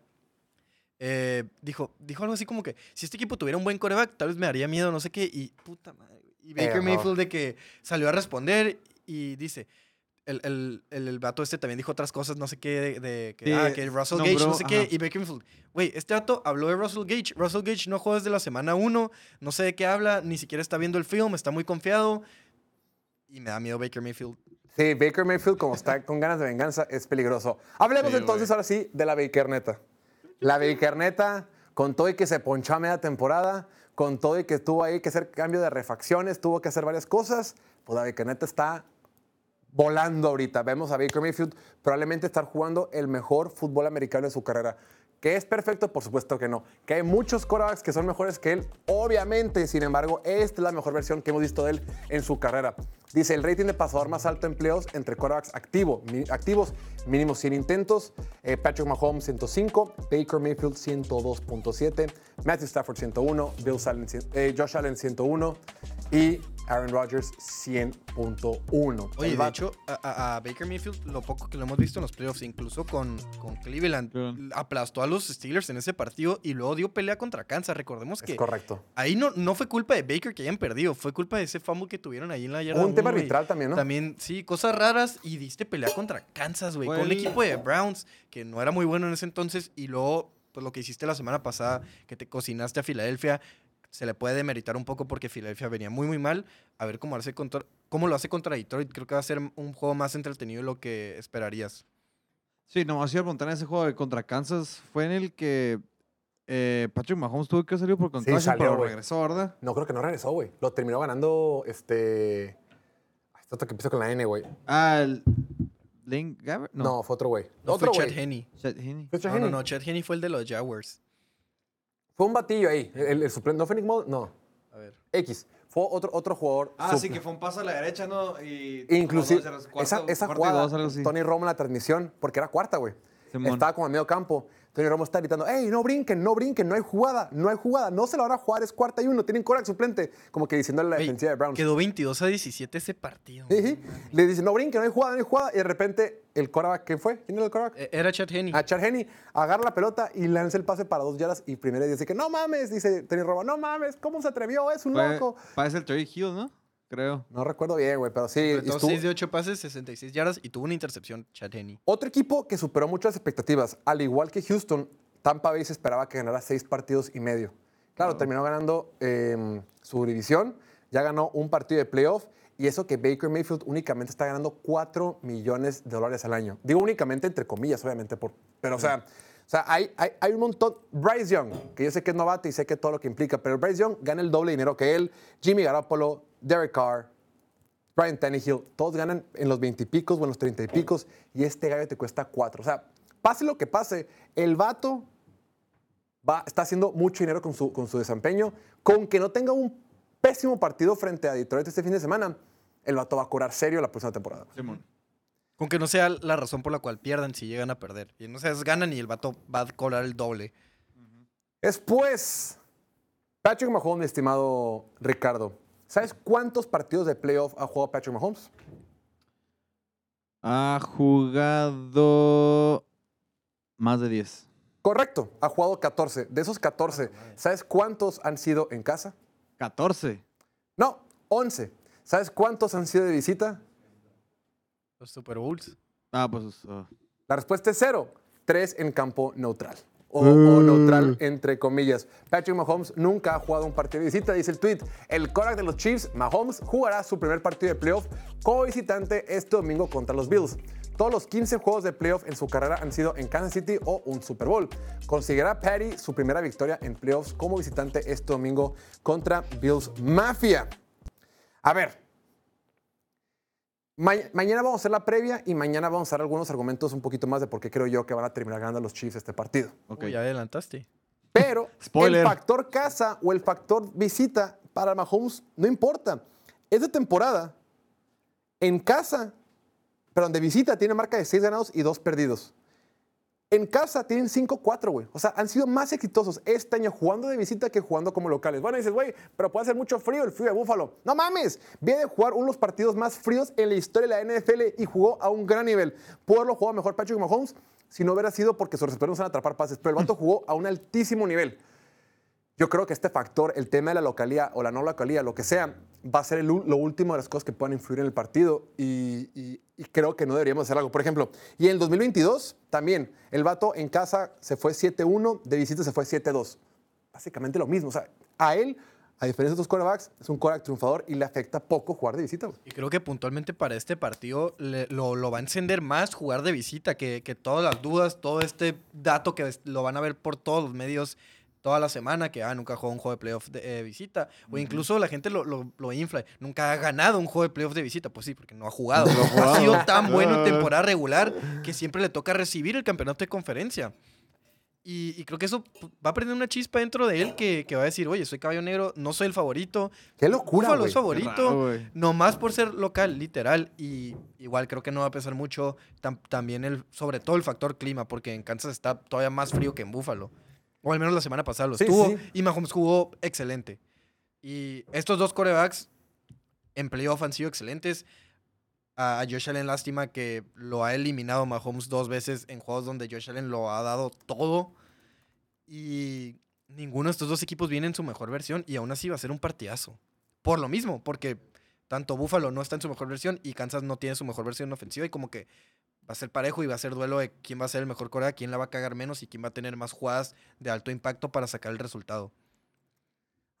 eh, dijo, dijo algo así como que si este equipo tuviera un buen coreback, tal vez me daría miedo, no sé qué, y puta madre. Y Baker. Mayfield de que salió a responder y dice, el, el, el, el vato este también dijo otras cosas, no sé qué, de, de que,
Sí,
ah, que Russell Gage, no
nombró,
sé qué,
ajá.
y Baker Mayfield, güey, este vato habló de Russell Gage, Russell Gage no juega desde la semana 1, no sé de qué habla, ni siquiera está viendo el film, está muy confiado, y me da miedo Baker Mayfield.
Sí, Baker Mayfield, como está con ganas de venganza, es peligroso. Hablemos
Sí,
entonces
güey.
ahora sí de la Bakerneta. La Bakerneta, con todo y que se ponchó a media temporada, con todo y que tuvo ahí que hacer cambio de refacciones, tuvo que hacer varias cosas, pues la Bakerneta está volando ahorita. Vemos a Baker Mayfield probablemente estar jugando el mejor fútbol americano de su carrera. ¿Que es perfecto? Por supuesto que no. ¿Que hay muchos quarterbacks que son mejores que él? Obviamente. Sin embargo, esta es la mejor versión que hemos visto de él en su carrera. Dice, el rating de pasador más alto en playoffs entre quarterbacks activo, activos, mínimo 100 intentos. Eh, Patrick Mahomes 105, Baker Mayfield 102.7, Matthew Stafford 101, Bill Allen, 100 eh, Josh Allen 101 y Aaron Rodgers 100.1.
Oye, de hecho, a, Baker Mayfield, lo poco que lo hemos visto en los playoffs, incluso con, con Cleveland, aplastó a los Steelers en ese partido y luego dio pelea contra Kansas. Recordemos que
Es correcto.
ahí no, no fue culpa de Baker que hayan perdido, fue culpa de ese fumble que tuvieron ahí en la yarda.
Hubo un tema
uno
arbitral también, ¿no?
También, sí, cosas raras y diste pelea contra Kansas, güey, con un
el-
equipo de Browns que no era muy bueno en ese entonces y luego, pues lo que hiciste la semana pasada, que te cocinaste a Filadelfia, se le puede demeritar un poco porque Filadelfia venía muy, muy mal. A ver cómo, hace contra, cómo lo hace contra Detroit. Creo que va a ser un juego más entretenido de lo que esperarías.
Sí, nomás iba a preguntar en ese juego de contra Kansas, fue en el que eh, Patrick Mahomes tuvo que salir por contrato,
salió,
pero regresó, ¿verdad?
No, creo que no regresó, güey. Lo terminó ganando este. Este otro que empieza con la N, güey.
Ah, el Lane Gabbert,
No.
no.
fue otro güey.
No
otro
fue Chad
güey.
Henney.
Chad
No, no,
Henne.
no, Chad Henney fue el de los Jaguars.
Fue un batillo ahí. El, el suplente. ¿No fue Nick? No.
A ver.
X. Fue otro, otro jugador.
Ah, sí, que fue un paso a la derecha, ¿no? Y
Inclusive, esa, esa jugada,
dos.
Tony Romo en la transmisión, porque era cuarta, güey. Estaba como a medio campo. Tony Romo está gritando, ¡Ey, no brinquen, no brinquen! No hay jugada, no hay jugada. No se la van a jugar, es cuarta y uno. Tienen Korak suplente. Como que diciéndole a la
Ey,
defensiva de Browns.
Quedó 22 a 17 ese partido.
Sí, sí. Le dicen, no brinquen, no hay jugada, no hay jugada. Y de repente, el quarterback, ¿quién fue? ¿Quién era el quarterback?
Eh, Era Chad Henney.
A Chargeni agarra la pelota y lanza el pase para dos yardas y primero dice que no mames, dice Tony Romo, no mames, ¿cómo se atrevió? Es un loco.
Parece el Terry Hill, ¿no? Creo.
No recuerdo bien, güey, pero sí.
Completó
estuvo-
6 de 8 pases, 66 yardas y tuvo una intercepción Chad Henney.
Otro equipo que superó muchas expectativas, al igual que Houston, Tampa Bay se esperaba que ganara seis partidos y medio. Claro, terminó ganando eh, su división, ya ganó un partido de playoff y eso que Baker Mayfield únicamente está ganando 4 millones de dólares al año. Digo únicamente entre comillas, obviamente, por, pero o sea, o sea hay, hay, hay un montón. Bryce Young, que yo sé que es novato y sé que todo lo que implica, pero Bryce Young gana el doble dinero que él, Jimmy Garoppolo, Derek Carr, Brian Tannehill, todos ganan en los 20 y picos o en los 30 y picos y este gallo te cuesta 4. O sea, pase lo que pase, el vato va, está haciendo mucho dinero con su, con su desempeño. Con que no tenga un pésimo partido frente a Detroit este fin de semana, el vato va a cobrar serio la próxima temporada.
Simón.
Con que no sea la razón por la cual pierdan si llegan a perder. Y no seas ganan y el vato va a cobrar el doble.
Después, Patrick Mahomes, estimado Ricardo. ¿Sabes cuántos partidos de playoff ha jugado Patrick Mahomes?
Ha jugado más de 10.
Correcto, ha jugado 14. De esos 14, ¿sabes cuántos han sido en casa?
14.
No, 11. ¿Sabes cuántos han sido de visita?
Los Super Bowls.
Ah, pues. ah.
La respuesta es cero. Tres en campo neutral. O, o neutral, entre comillas. Patrick Mahomes nunca ha jugado un partido de visita, dice el tweet. El quarterback de los Chiefs, Mahomes, jugará su primer partido de playoff como visitante este domingo contra los Bills. Todos los 15 juegos de playoff en su carrera han sido en Kansas City o un Super Bowl. Conseguirá Patty su primera victoria en playoffs como visitante este domingo contra Bills Mafia. A ver, Ma- mañana vamos a hacer la previa y mañana vamos a dar algunos argumentos un poquito más de por qué creo yo que van a terminar ganando los Chiefs este partido.
Ok.
Ya adelantaste.
Pero
Spoiler.
el factor casa o el factor visita para Mahomes no importa. Es de temporada. En casa Perdón, de visita tiene marca de 6 ganados y 2 perdidos. En casa tienen 5-4, güey. O sea, han sido más exitosos este año jugando de visita que jugando como locales. Bueno, dices, güey, pero puede hacer mucho frío el frío de Búfalo. No mames, viene de jugar uno de los partidos más fríos en la historia de la NFL y jugó a un gran nivel. Haberlo jugado mejor Patrick Mahomes si no hubiera sido porque sus receptores no atrapar pases, pero el vato jugó a un altísimo nivel. Yo creo que este factor, el tema de la localía o la no localía, lo que sea, va a ser lo último de las cosas que puedan influir en el partido y, creo que no deberíamos hacer algo. Por ejemplo, y en el 2022 también, el vato en casa se fue 7-1, de visita se fue 7-2. Básicamente lo mismo. O sea, a él, a diferencia de otros quarterbacks, es un quarterback triunfador y le afecta poco jugar de visita.
Y creo que puntualmente para este partido lo, va a encender más jugar de visita que, todas las dudas, todo este dato que lo van a ver por todos los medios toda la semana, que ah, nunca jugó un juego de playoff de eh, visita. O incluso la gente lo, lo, lo infla. Nunca ha ganado un juego de playoff de visita. Pues sí, porque no ha jugado. ha sido tan bueno en temporada regular que siempre le toca recibir el campeonato de conferencia. Y, y creo que eso va a prender una chispa dentro de él que, que va a decir, oye, soy caballo negro, no soy el favorito.
Qué locura,
Búfalo
güey.
es favorito.
raro.
Nomás por ser local, literal. Y igual creo que no va a pesar mucho tam- también el, sobre todo el factor clima, porque en Kansas está todavía más frío que en Búfalo. O al menos la semana pasada lo
Sí,
estuvo.
sí.
Y Mahomes jugó excelente. Y estos dos corebacks en playoff han sido excelentes. A, a Josh Allen, lástima que lo ha eliminado Mahomes dos veces en juegos donde Josh Allen lo ha dado todo. Y ninguno de estos dos equipos viene en su mejor versión y aún así va a ser un partidazo. Por lo mismo, porque tanto Buffalo no está en su mejor versión y Kansas no tiene su mejor versión ofensiva y como que va a ser parejo y va a ser duelo de quién va a ser el mejor coreback, quién la va a cagar menos y quién va a tener más jugadas de alto impacto para sacar el resultado.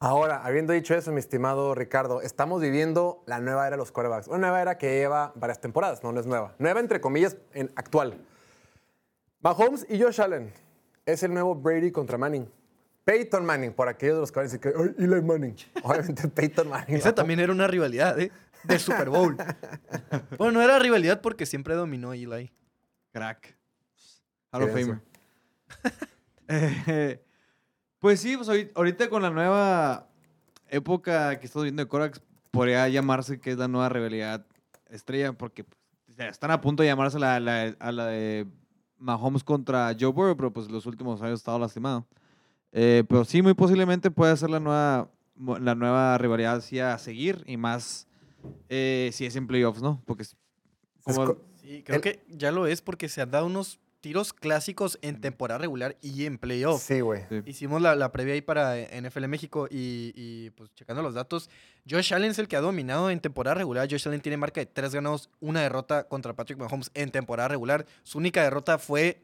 Ahora, habiendo dicho eso, mi estimado Ricardo, estamos viviendo la nueva era de los quarterbacks. Una nueva era que lleva varias temporadas, no, no es nueva. Nueva, entre comillas, en actual. Mahomes y Josh Allen es el nuevo Brady contra Manning. Peyton Manning, por aquellos de los que van a decir que "Ay, Eli Manning. Obviamente Peyton Manning.
Esa
¿no?
también era una rivalidad, ¿eh? De Super Bowl. bueno, no era rivalidad porque siempre dominó Eli.
Crack. Hall of. Famer. Eh, pues sí, pues ahorit- ahorita con la nueva época que estamos viendo de Corax, podría llamarse que es la nueva rivalidad estrella, porque pues, están a punto de llamarse la, la- a la de Mahomes contra Joe Burrow, pero pues los últimos años ha estado lastimado. Eh, pero sí, muy posiblemente puede ser la nueva, la nueva rivalidad así a seguir y más eh, si es en playoffs, ¿no? Porque es como-
Sí, creo
El-
que ya lo es porque se han dado unos tiros clásicos en temporada regular y en playoff.
Sí, güey.
Sí.
Hicimos la, la previa ahí para NFL México y, y, pues checando los datos, Josh Allen es el que ha dominado en temporada regular. Josh Allen tiene marca de tres ganados, una derrota contra Patrick Mahomes en temporada regular. Su única derrota fue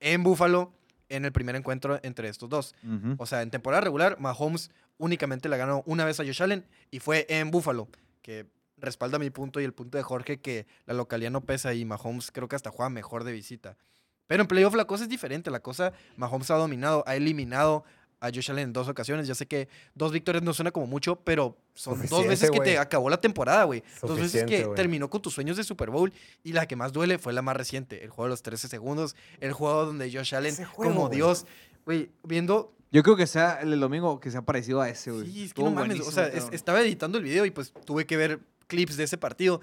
en Buffalo en el primer encuentro entre estos dos. O sea, en temporada regular, Mahomes únicamente le ganó una vez a Josh Allen y fue en Buffalo, que respalda mi punto y el punto de Jorge que la localidad no pesa y Mahomes creo que hasta juega mejor de visita. Pero en playoff la cosa es diferente, la cosa, Mahomes ha dominado, ha eliminado a Josh Allen en dos ocasiones. Ya sé que dos victorias no suena como mucho, pero son dos veces que te acabó la temporada, güey. Dos veces que terminó con tus sueños de Super Bowl y la que más duele fue la más reciente, el juego de los 13 segundos, el juego donde Josh Allen,
juego,
como. Dios, güey, viendo
Yo creo que sea el domingo que sea parecido a ese, güey.
Sí, es que no mames. O sea, es- estaba editando el video y pues tuve que ver clips de ese partido.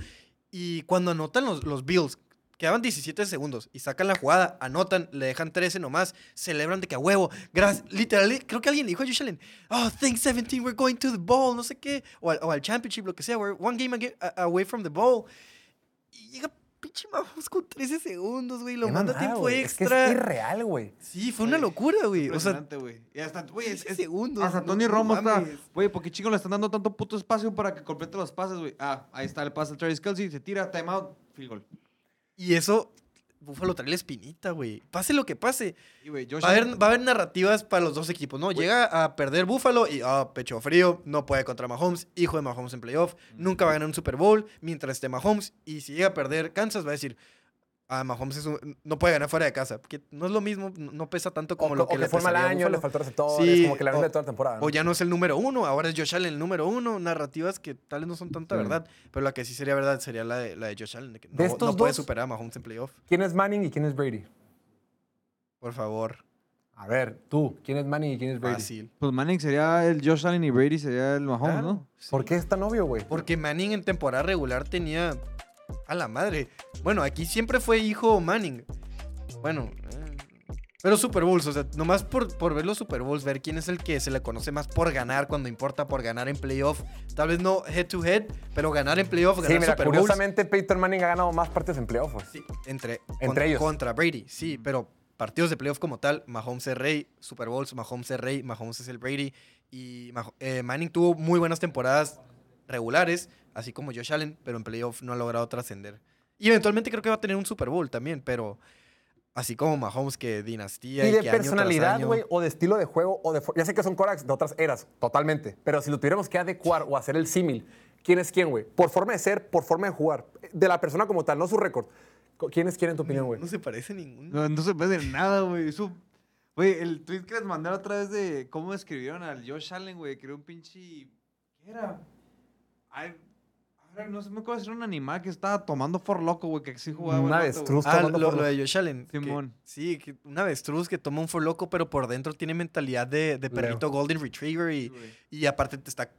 Y cuando anotan los, los Bills, quedaban 17 segundos y sacan la jugada, anotan, le dejan 13 nomás, celebran de que a huevo. Gracias. Literal, creo que alguien dijo a Josh oh, thanks 17, we're going to the bowl, no sé qué. O al, o al championship, lo que sea, we're one game away from the bowl. Y llega pinche Mahomes con 13 segundos, güey, lo manda tiempo
güey. Es que
extra.
es irreal, güey.
Sí, fue una locura, güey. O sea,
güey. Y hasta, güey, es,
13
es-
segundos.
hasta Tony
no
Romo está, güey, ¿por qué chingo le están dando tanto puto espacio para que complete los pases, güey? Ah, ahí está el pase de Travis Kelsey, se tira, timeout, field goal.
Y eso, Búfalo trae la espinita, güey. Pase lo que pase.
Y, güey, Josh
Va a, haber, va a haber narrativas para los dos equipos, ¿no? Llega a perder Búfalo y, ah, pecho frío, no puede contra Mahomes, hijo de Mahomes en playoff, nunca va a ganar un Super Bowl mientras esté Mahomes. Y si llega a perder Kansas, va a decir, ah, Mahomes es un- no puede ganar fuera de casa. Porque no es lo mismo, no pesa tanto como
o,
lo
o
que, le
fue mal
pesaría a
año, le faltó receptores,
Sí,
como que la
o-
de toda la temporada. ¿no?
O ya no es el número uno, ahora es Josh Allen el número uno. Narrativas que tal vez no son tanta
Sí.
verdad, pero la que sí sería verdad sería la de, la de Josh Allen, de que no,
De estos
no puede superar a Mahomes en playoff.
¿Quién es Manning y quién es Brady?
Por favor,
A ver, tú, ¿quién es Manning y quién es Brady?
fácil.
Pues Manning sería el Josh Allen y Brady sería el Mahomes,
Claro,
¿no?
sí.
¿Por qué es tan obvio, güey?
Porque Manning en temporada regular tenía A la madre. Bueno, aquí siempre fue hijo Manning. Bueno, eh, pero Super Bowls, o sea, nomás por, por ver los Super Bowls, ver quién es el que se le conoce más por ganar cuando importa, por ganar en playoff. Tal vez no head to head, pero ganar en playoff, ganar
Sí, mira,
Super Bowls.
curiosamente Peyton Manning ha ganado más partidos en playoffs. güey.
Sí, entre,
Entre ellos.
Contra Brady, sí, pero partidos de playoff como tal, Mahomes es rey, Super Bowls, Mahomes es rey, Mahomes es el Brady. Y Mah- eh, Manning tuvo muy buenas temporadas regulares, así como Josh Allen, pero en playoff no ha logrado trascender. Y eventualmente creo que va a tener un Super Bowl también, pero así como Mahomes, que dinastía.
Y de
que año tras
personalidad,
año-
güey, o de estilo de juego, o de... Ya sé que son corebacks de otras eras, totalmente. Pero si lo tuviéramos que adecuar o hacer el símil, ¿quién es quién, güey? Por forma de ser, por forma de jugar. De la persona como tal, no su récord. Co- ¿Quién es quién en tu opinión, güey?
No se parece ninguno.
No, no se de nada, güey. Eso- Güey, el tweet que les mandé la otra vez de cómo escribieron al Josh Allen, güey, que era un pinche. ¿Qué era? Ay, no sé, me acuerdo si era un animal que estaba tomando for loco, güey, que sí jugaba.
Un
el vato,
avestruz
Ah,
tomando
lo, lo de Josh Allen. que-
Simón.
sí, que un avestruz que toma un for loco, pero por dentro tiene mentalidad de, de perrito Golden Retriever y, y aparte te está.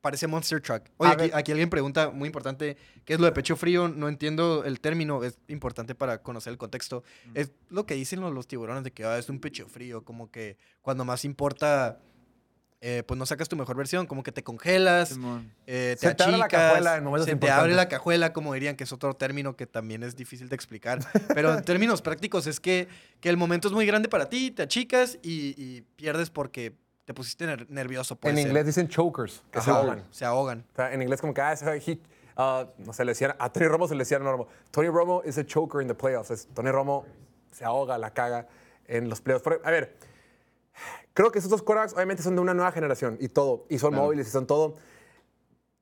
Parece Monster Truck. Oye, aquí, aquí alguien pregunta, muy importante, ¿qué es lo de pecho frío? No entiendo el término, es importante para conocer el contexto. Es lo que dicen los, los tiburones de que ah, es un pecho frío, como que cuando más importa, eh, pues no sacas tu mejor versión, como que te congelas,
Simón.
eh, te
Se te abre la
achicas,
cajuela en momentos
se te abre la cajuela, como dirían, que es otro término que también es difícil de explicar. Pero en términos prácticos es que, que el momento es muy grande para ti, te achicas y, y pierdes porque te pusiste ner- nervioso.
En
ser.
inglés dicen chokers, que se ahogan.
Se ahogan.
O sea, en inglés como que, ah, he- ah, no sé, le decían, a Tony Romo se le decían, no, Romo, Tony Romo is a choker in the playoffs. Es- Tony Romo se ahoga, la caga en los playoffs. Pero, a ver, creo que esos dos quarterbacks obviamente son de una nueva generación y todo, y son
Claro.
móviles y son todo.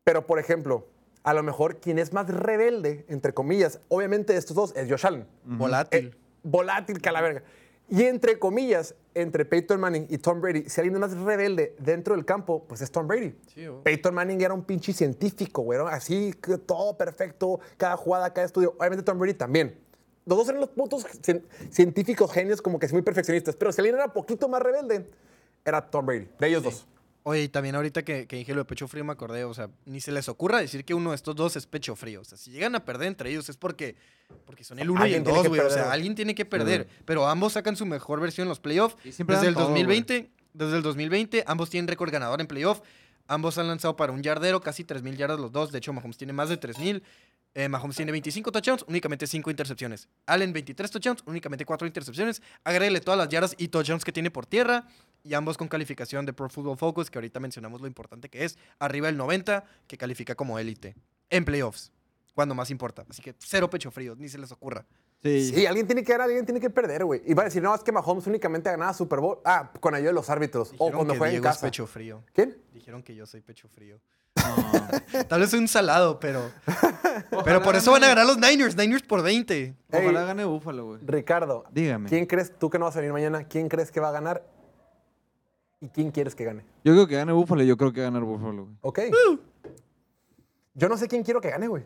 Pero, por ejemplo, a lo mejor quien es más rebelde, entre comillas, obviamente de estos dos, es Josh Allen.
Volátil.
Eh, volátil que a la verga. Y entre comillas, entre Peyton Manning y Tom Brady, si alguien es más rebelde dentro del campo, pues es Tom Brady.
Sí, oh.
Peyton Manning era un pinche científico, güey. ¿no? Así, que todo perfecto, cada jugada, cada estudio. Obviamente Tom Brady también. Los dos eran los putos cien- científicos genios, como que muy perfeccionistas. Pero si alguien era poquito más rebelde, era Tom Brady. De ellos dos.
Oye, y también ahorita que, que dije lo de pecho frío me acordé, o sea, ni se les ocurra decir que uno de estos dos es pecho frío. O sea, si llegan a perder entre ellos es porque, porque son el uno y
Alguien
el
tiene
dos,
que
güey. O
perder,
sea, algun tiene que perder. Pero ambos sacan su mejor versión en los playoffs. Desde el
todo,
2020, desde el 2020, ambos tienen récord ganador en playoff. Ambos han lanzado para un yardero, casi 3.000 yardas los dos. De hecho, Mahomes tiene más de 3.000. Eh, Mahomes tiene 25 touchdowns, únicamente 5 intercepciones. Allen 23 touchdowns, únicamente 4 intercepciones. Agrégale todas las yardas y touchdowns que tiene por tierra. Y ambos con calificación de Pro Football Focus, que ahorita mencionamos lo importante que es. Arriba del 90, que califica como élite. En playoffs, cuando más importa. Así que cero pecho frío, ni se les ocurra.
Sí.
Sí, alguien tiene que ganar, alguien tiene que perder, güey. Y va a decir, no, es que Mahomes únicamente ganaba Super Bowl. Ah, con ayuda de los árbitros. o cuando
que
juega en
Diego es
casa.
pecho frío.
¿Quién?
Dijeron que yo soy pecho frío. Tal vez soy un salado, pero. pero por eso van a ganar los Niners. Niners por 20.
Ojalá
Ey.
gane Búfalo, güey.
Ricardo,
Dígame.
¿quién crees, tú que no vas a venir mañana, quién crees que va a ganar? ¿Y quién quieres que gane?
Yo creo que gane Búfalo, yo creo que gane Búfalo, güey.
Ok. Yo no sé quién quiero que gane, güey.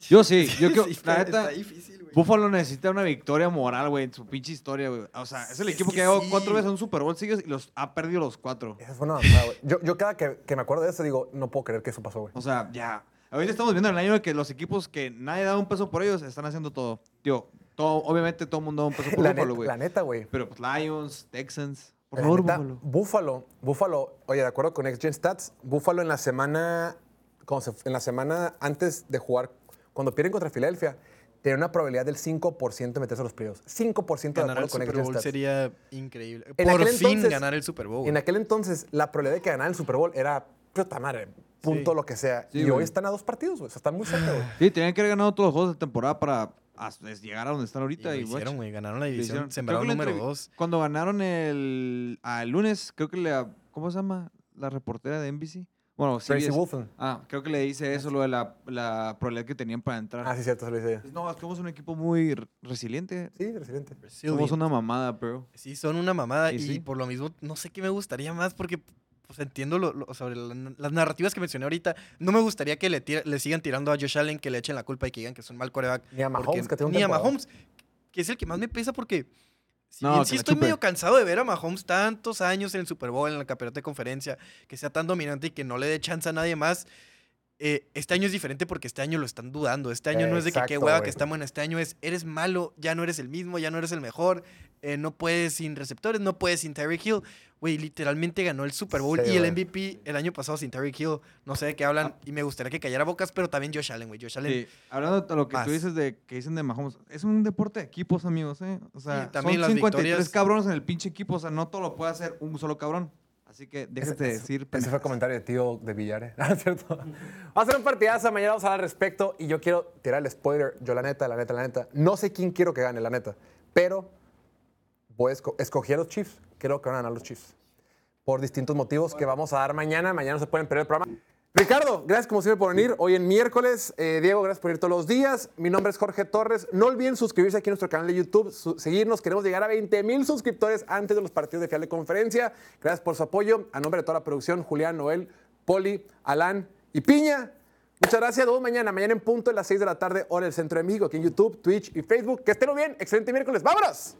Yo sí, yo creo,
Sí,
la
está,
neta,
está difícil,
Búfalo necesita una victoria moral, güey, en su pinche historia, güey. O sea, es el
Es
equipo
que
que ha llegado
sí.
cuatro veces a un Super Bowl sigues y los ha perdido los cuatro.
Esa fue una avanzada, güey. Yo, yo cada que, que me acuerdo de eso digo, no puedo creer que eso pasó, güey.
O sea, ya. Ahorita estamos viendo el año de que los equipos que nadie da un peso por ellos están haciendo todo. Tío, todo, obviamente todo el mundo da un peso por
neta,
güey.
la neta, güey.
Pero pues Lions, Texans. Por favor. Búfalo,
Búfalo, oye, de acuerdo con Gen Stats, Búfalo en la semana, se- en la semana antes de jugar, cuando pierden contra Filadelfia, tiene una probabilidad del 5% de meterse a los playoffs. 5% de
Ganar el
con
Super Bowl
Stats.
sería increíble.
En
Por fin
entonces-
ganar el Super Bowl.
En aquel entonces, la probabilidad de que ganara el Super Bowl era, puta madre, punto
Sí.
lo que sea.
Sí,
y hoy están a dos partidos, güey. O sea, están muy cerca, güey.
Sí, tenían que haber ganado todos los juegos de temporada para llegar a donde están
Y
ahorita.
lo
Y,
hicieron,
watch,
güey. Ganaron la
lo
división.
hicieron.
Sembraron número 2.
Cuando ganaron el, ah, el lunes, creo que le... ¿Cómo se llama? La reportera de NBC. Bueno,
Tracy. Wolfen.
Ah, creo que le dice eso, lo de la, la probabilidad que tenían para entrar.
Ah, sí, cierto, se lo dice ella.
Pues no, es que somos un equipo muy resiliente.
Sí, resiliente.
Somos una mamada, bro.
Sí, son una mamada.
Y
Y,
sí.
por lo mismo, no sé qué me gustaría más porque pues, entiendo lo- lo- sobre la- las narrativas que mencioné ahorita. No me gustaría que le, tira- le sigan tirando a Josh Allen, que le echen la culpa y que digan que es un mal coreback.
Ni a
porque-
Mahomes, que tiene un
Ni a. Mahomes, que es el que más me pesa porque. Si
No,
sí estoy medio cansado de ver a Mahomes tantos años en el Super Bowl, en la campeonato de conferencia, que sea tan dominante y que no le dé chance a nadie más. eh, este año es diferente porque este año lo están dudando. Este año no es de que qué hueva que estamos en este año, es eres malo, ya no eres el mismo, ya no eres el mejor, eh, no puedes sin receptores, no puedes sin Tyreek Hill. Güey, literalmente ganó el Super Bowl
Sí,
y el. MVP el año pasado sin Tyreek Hill. No sé de qué hablan y me gustaría que callara bocas, pero también Josh Allen, güey. Josh Allen.
Sí, hablando de lo que
Más.
tú dices de que dicen de Mahomes, es un deporte de equipos, amigos, ¿eh? O sea,
Sí, también
son
las
53
victorias-
cabrones en el pinche equipo, o sea, no todo lo puede hacer un solo cabrón. Así que déjate de decir.
Ese fue el comentario de tío de Villar, ¿no es cierto? Vamos a hacer un partidazo, mañana vamos a hablar al respecto y yo quiero tirar el spoiler. Yo la neta, la neta, la neta, no sé quién quiero que gane, la neta, pero voy a esco- escogí a los Chiefs. Quiero que van a ganar los Chiefs. Por distintos motivos que vamos a dar mañana. Mañana se pueden perder el programa. Ricardo, gracias como siempre por venir. Hoy en miércoles. Eh, Diego, gracias por venir todos los días. Mi nombre es Jorge Torres. No olviden suscribirse aquí a nuestro canal de YouTube, seguirnos. Queremos llegar a 20 mil suscriptores antes de los partidos de final de conferencia. Gracias por su apoyo. A nombre de toda la producción, Julián, Noel, Poli, Alán y Piña. Muchas gracias. Nos vemos mañana. Mañana en punto a las 6 de la tarde, hora del centro de México, aquí en YouTube, Twitch y Facebook. Que estén bien. Excelente miércoles. ¡Vámonos!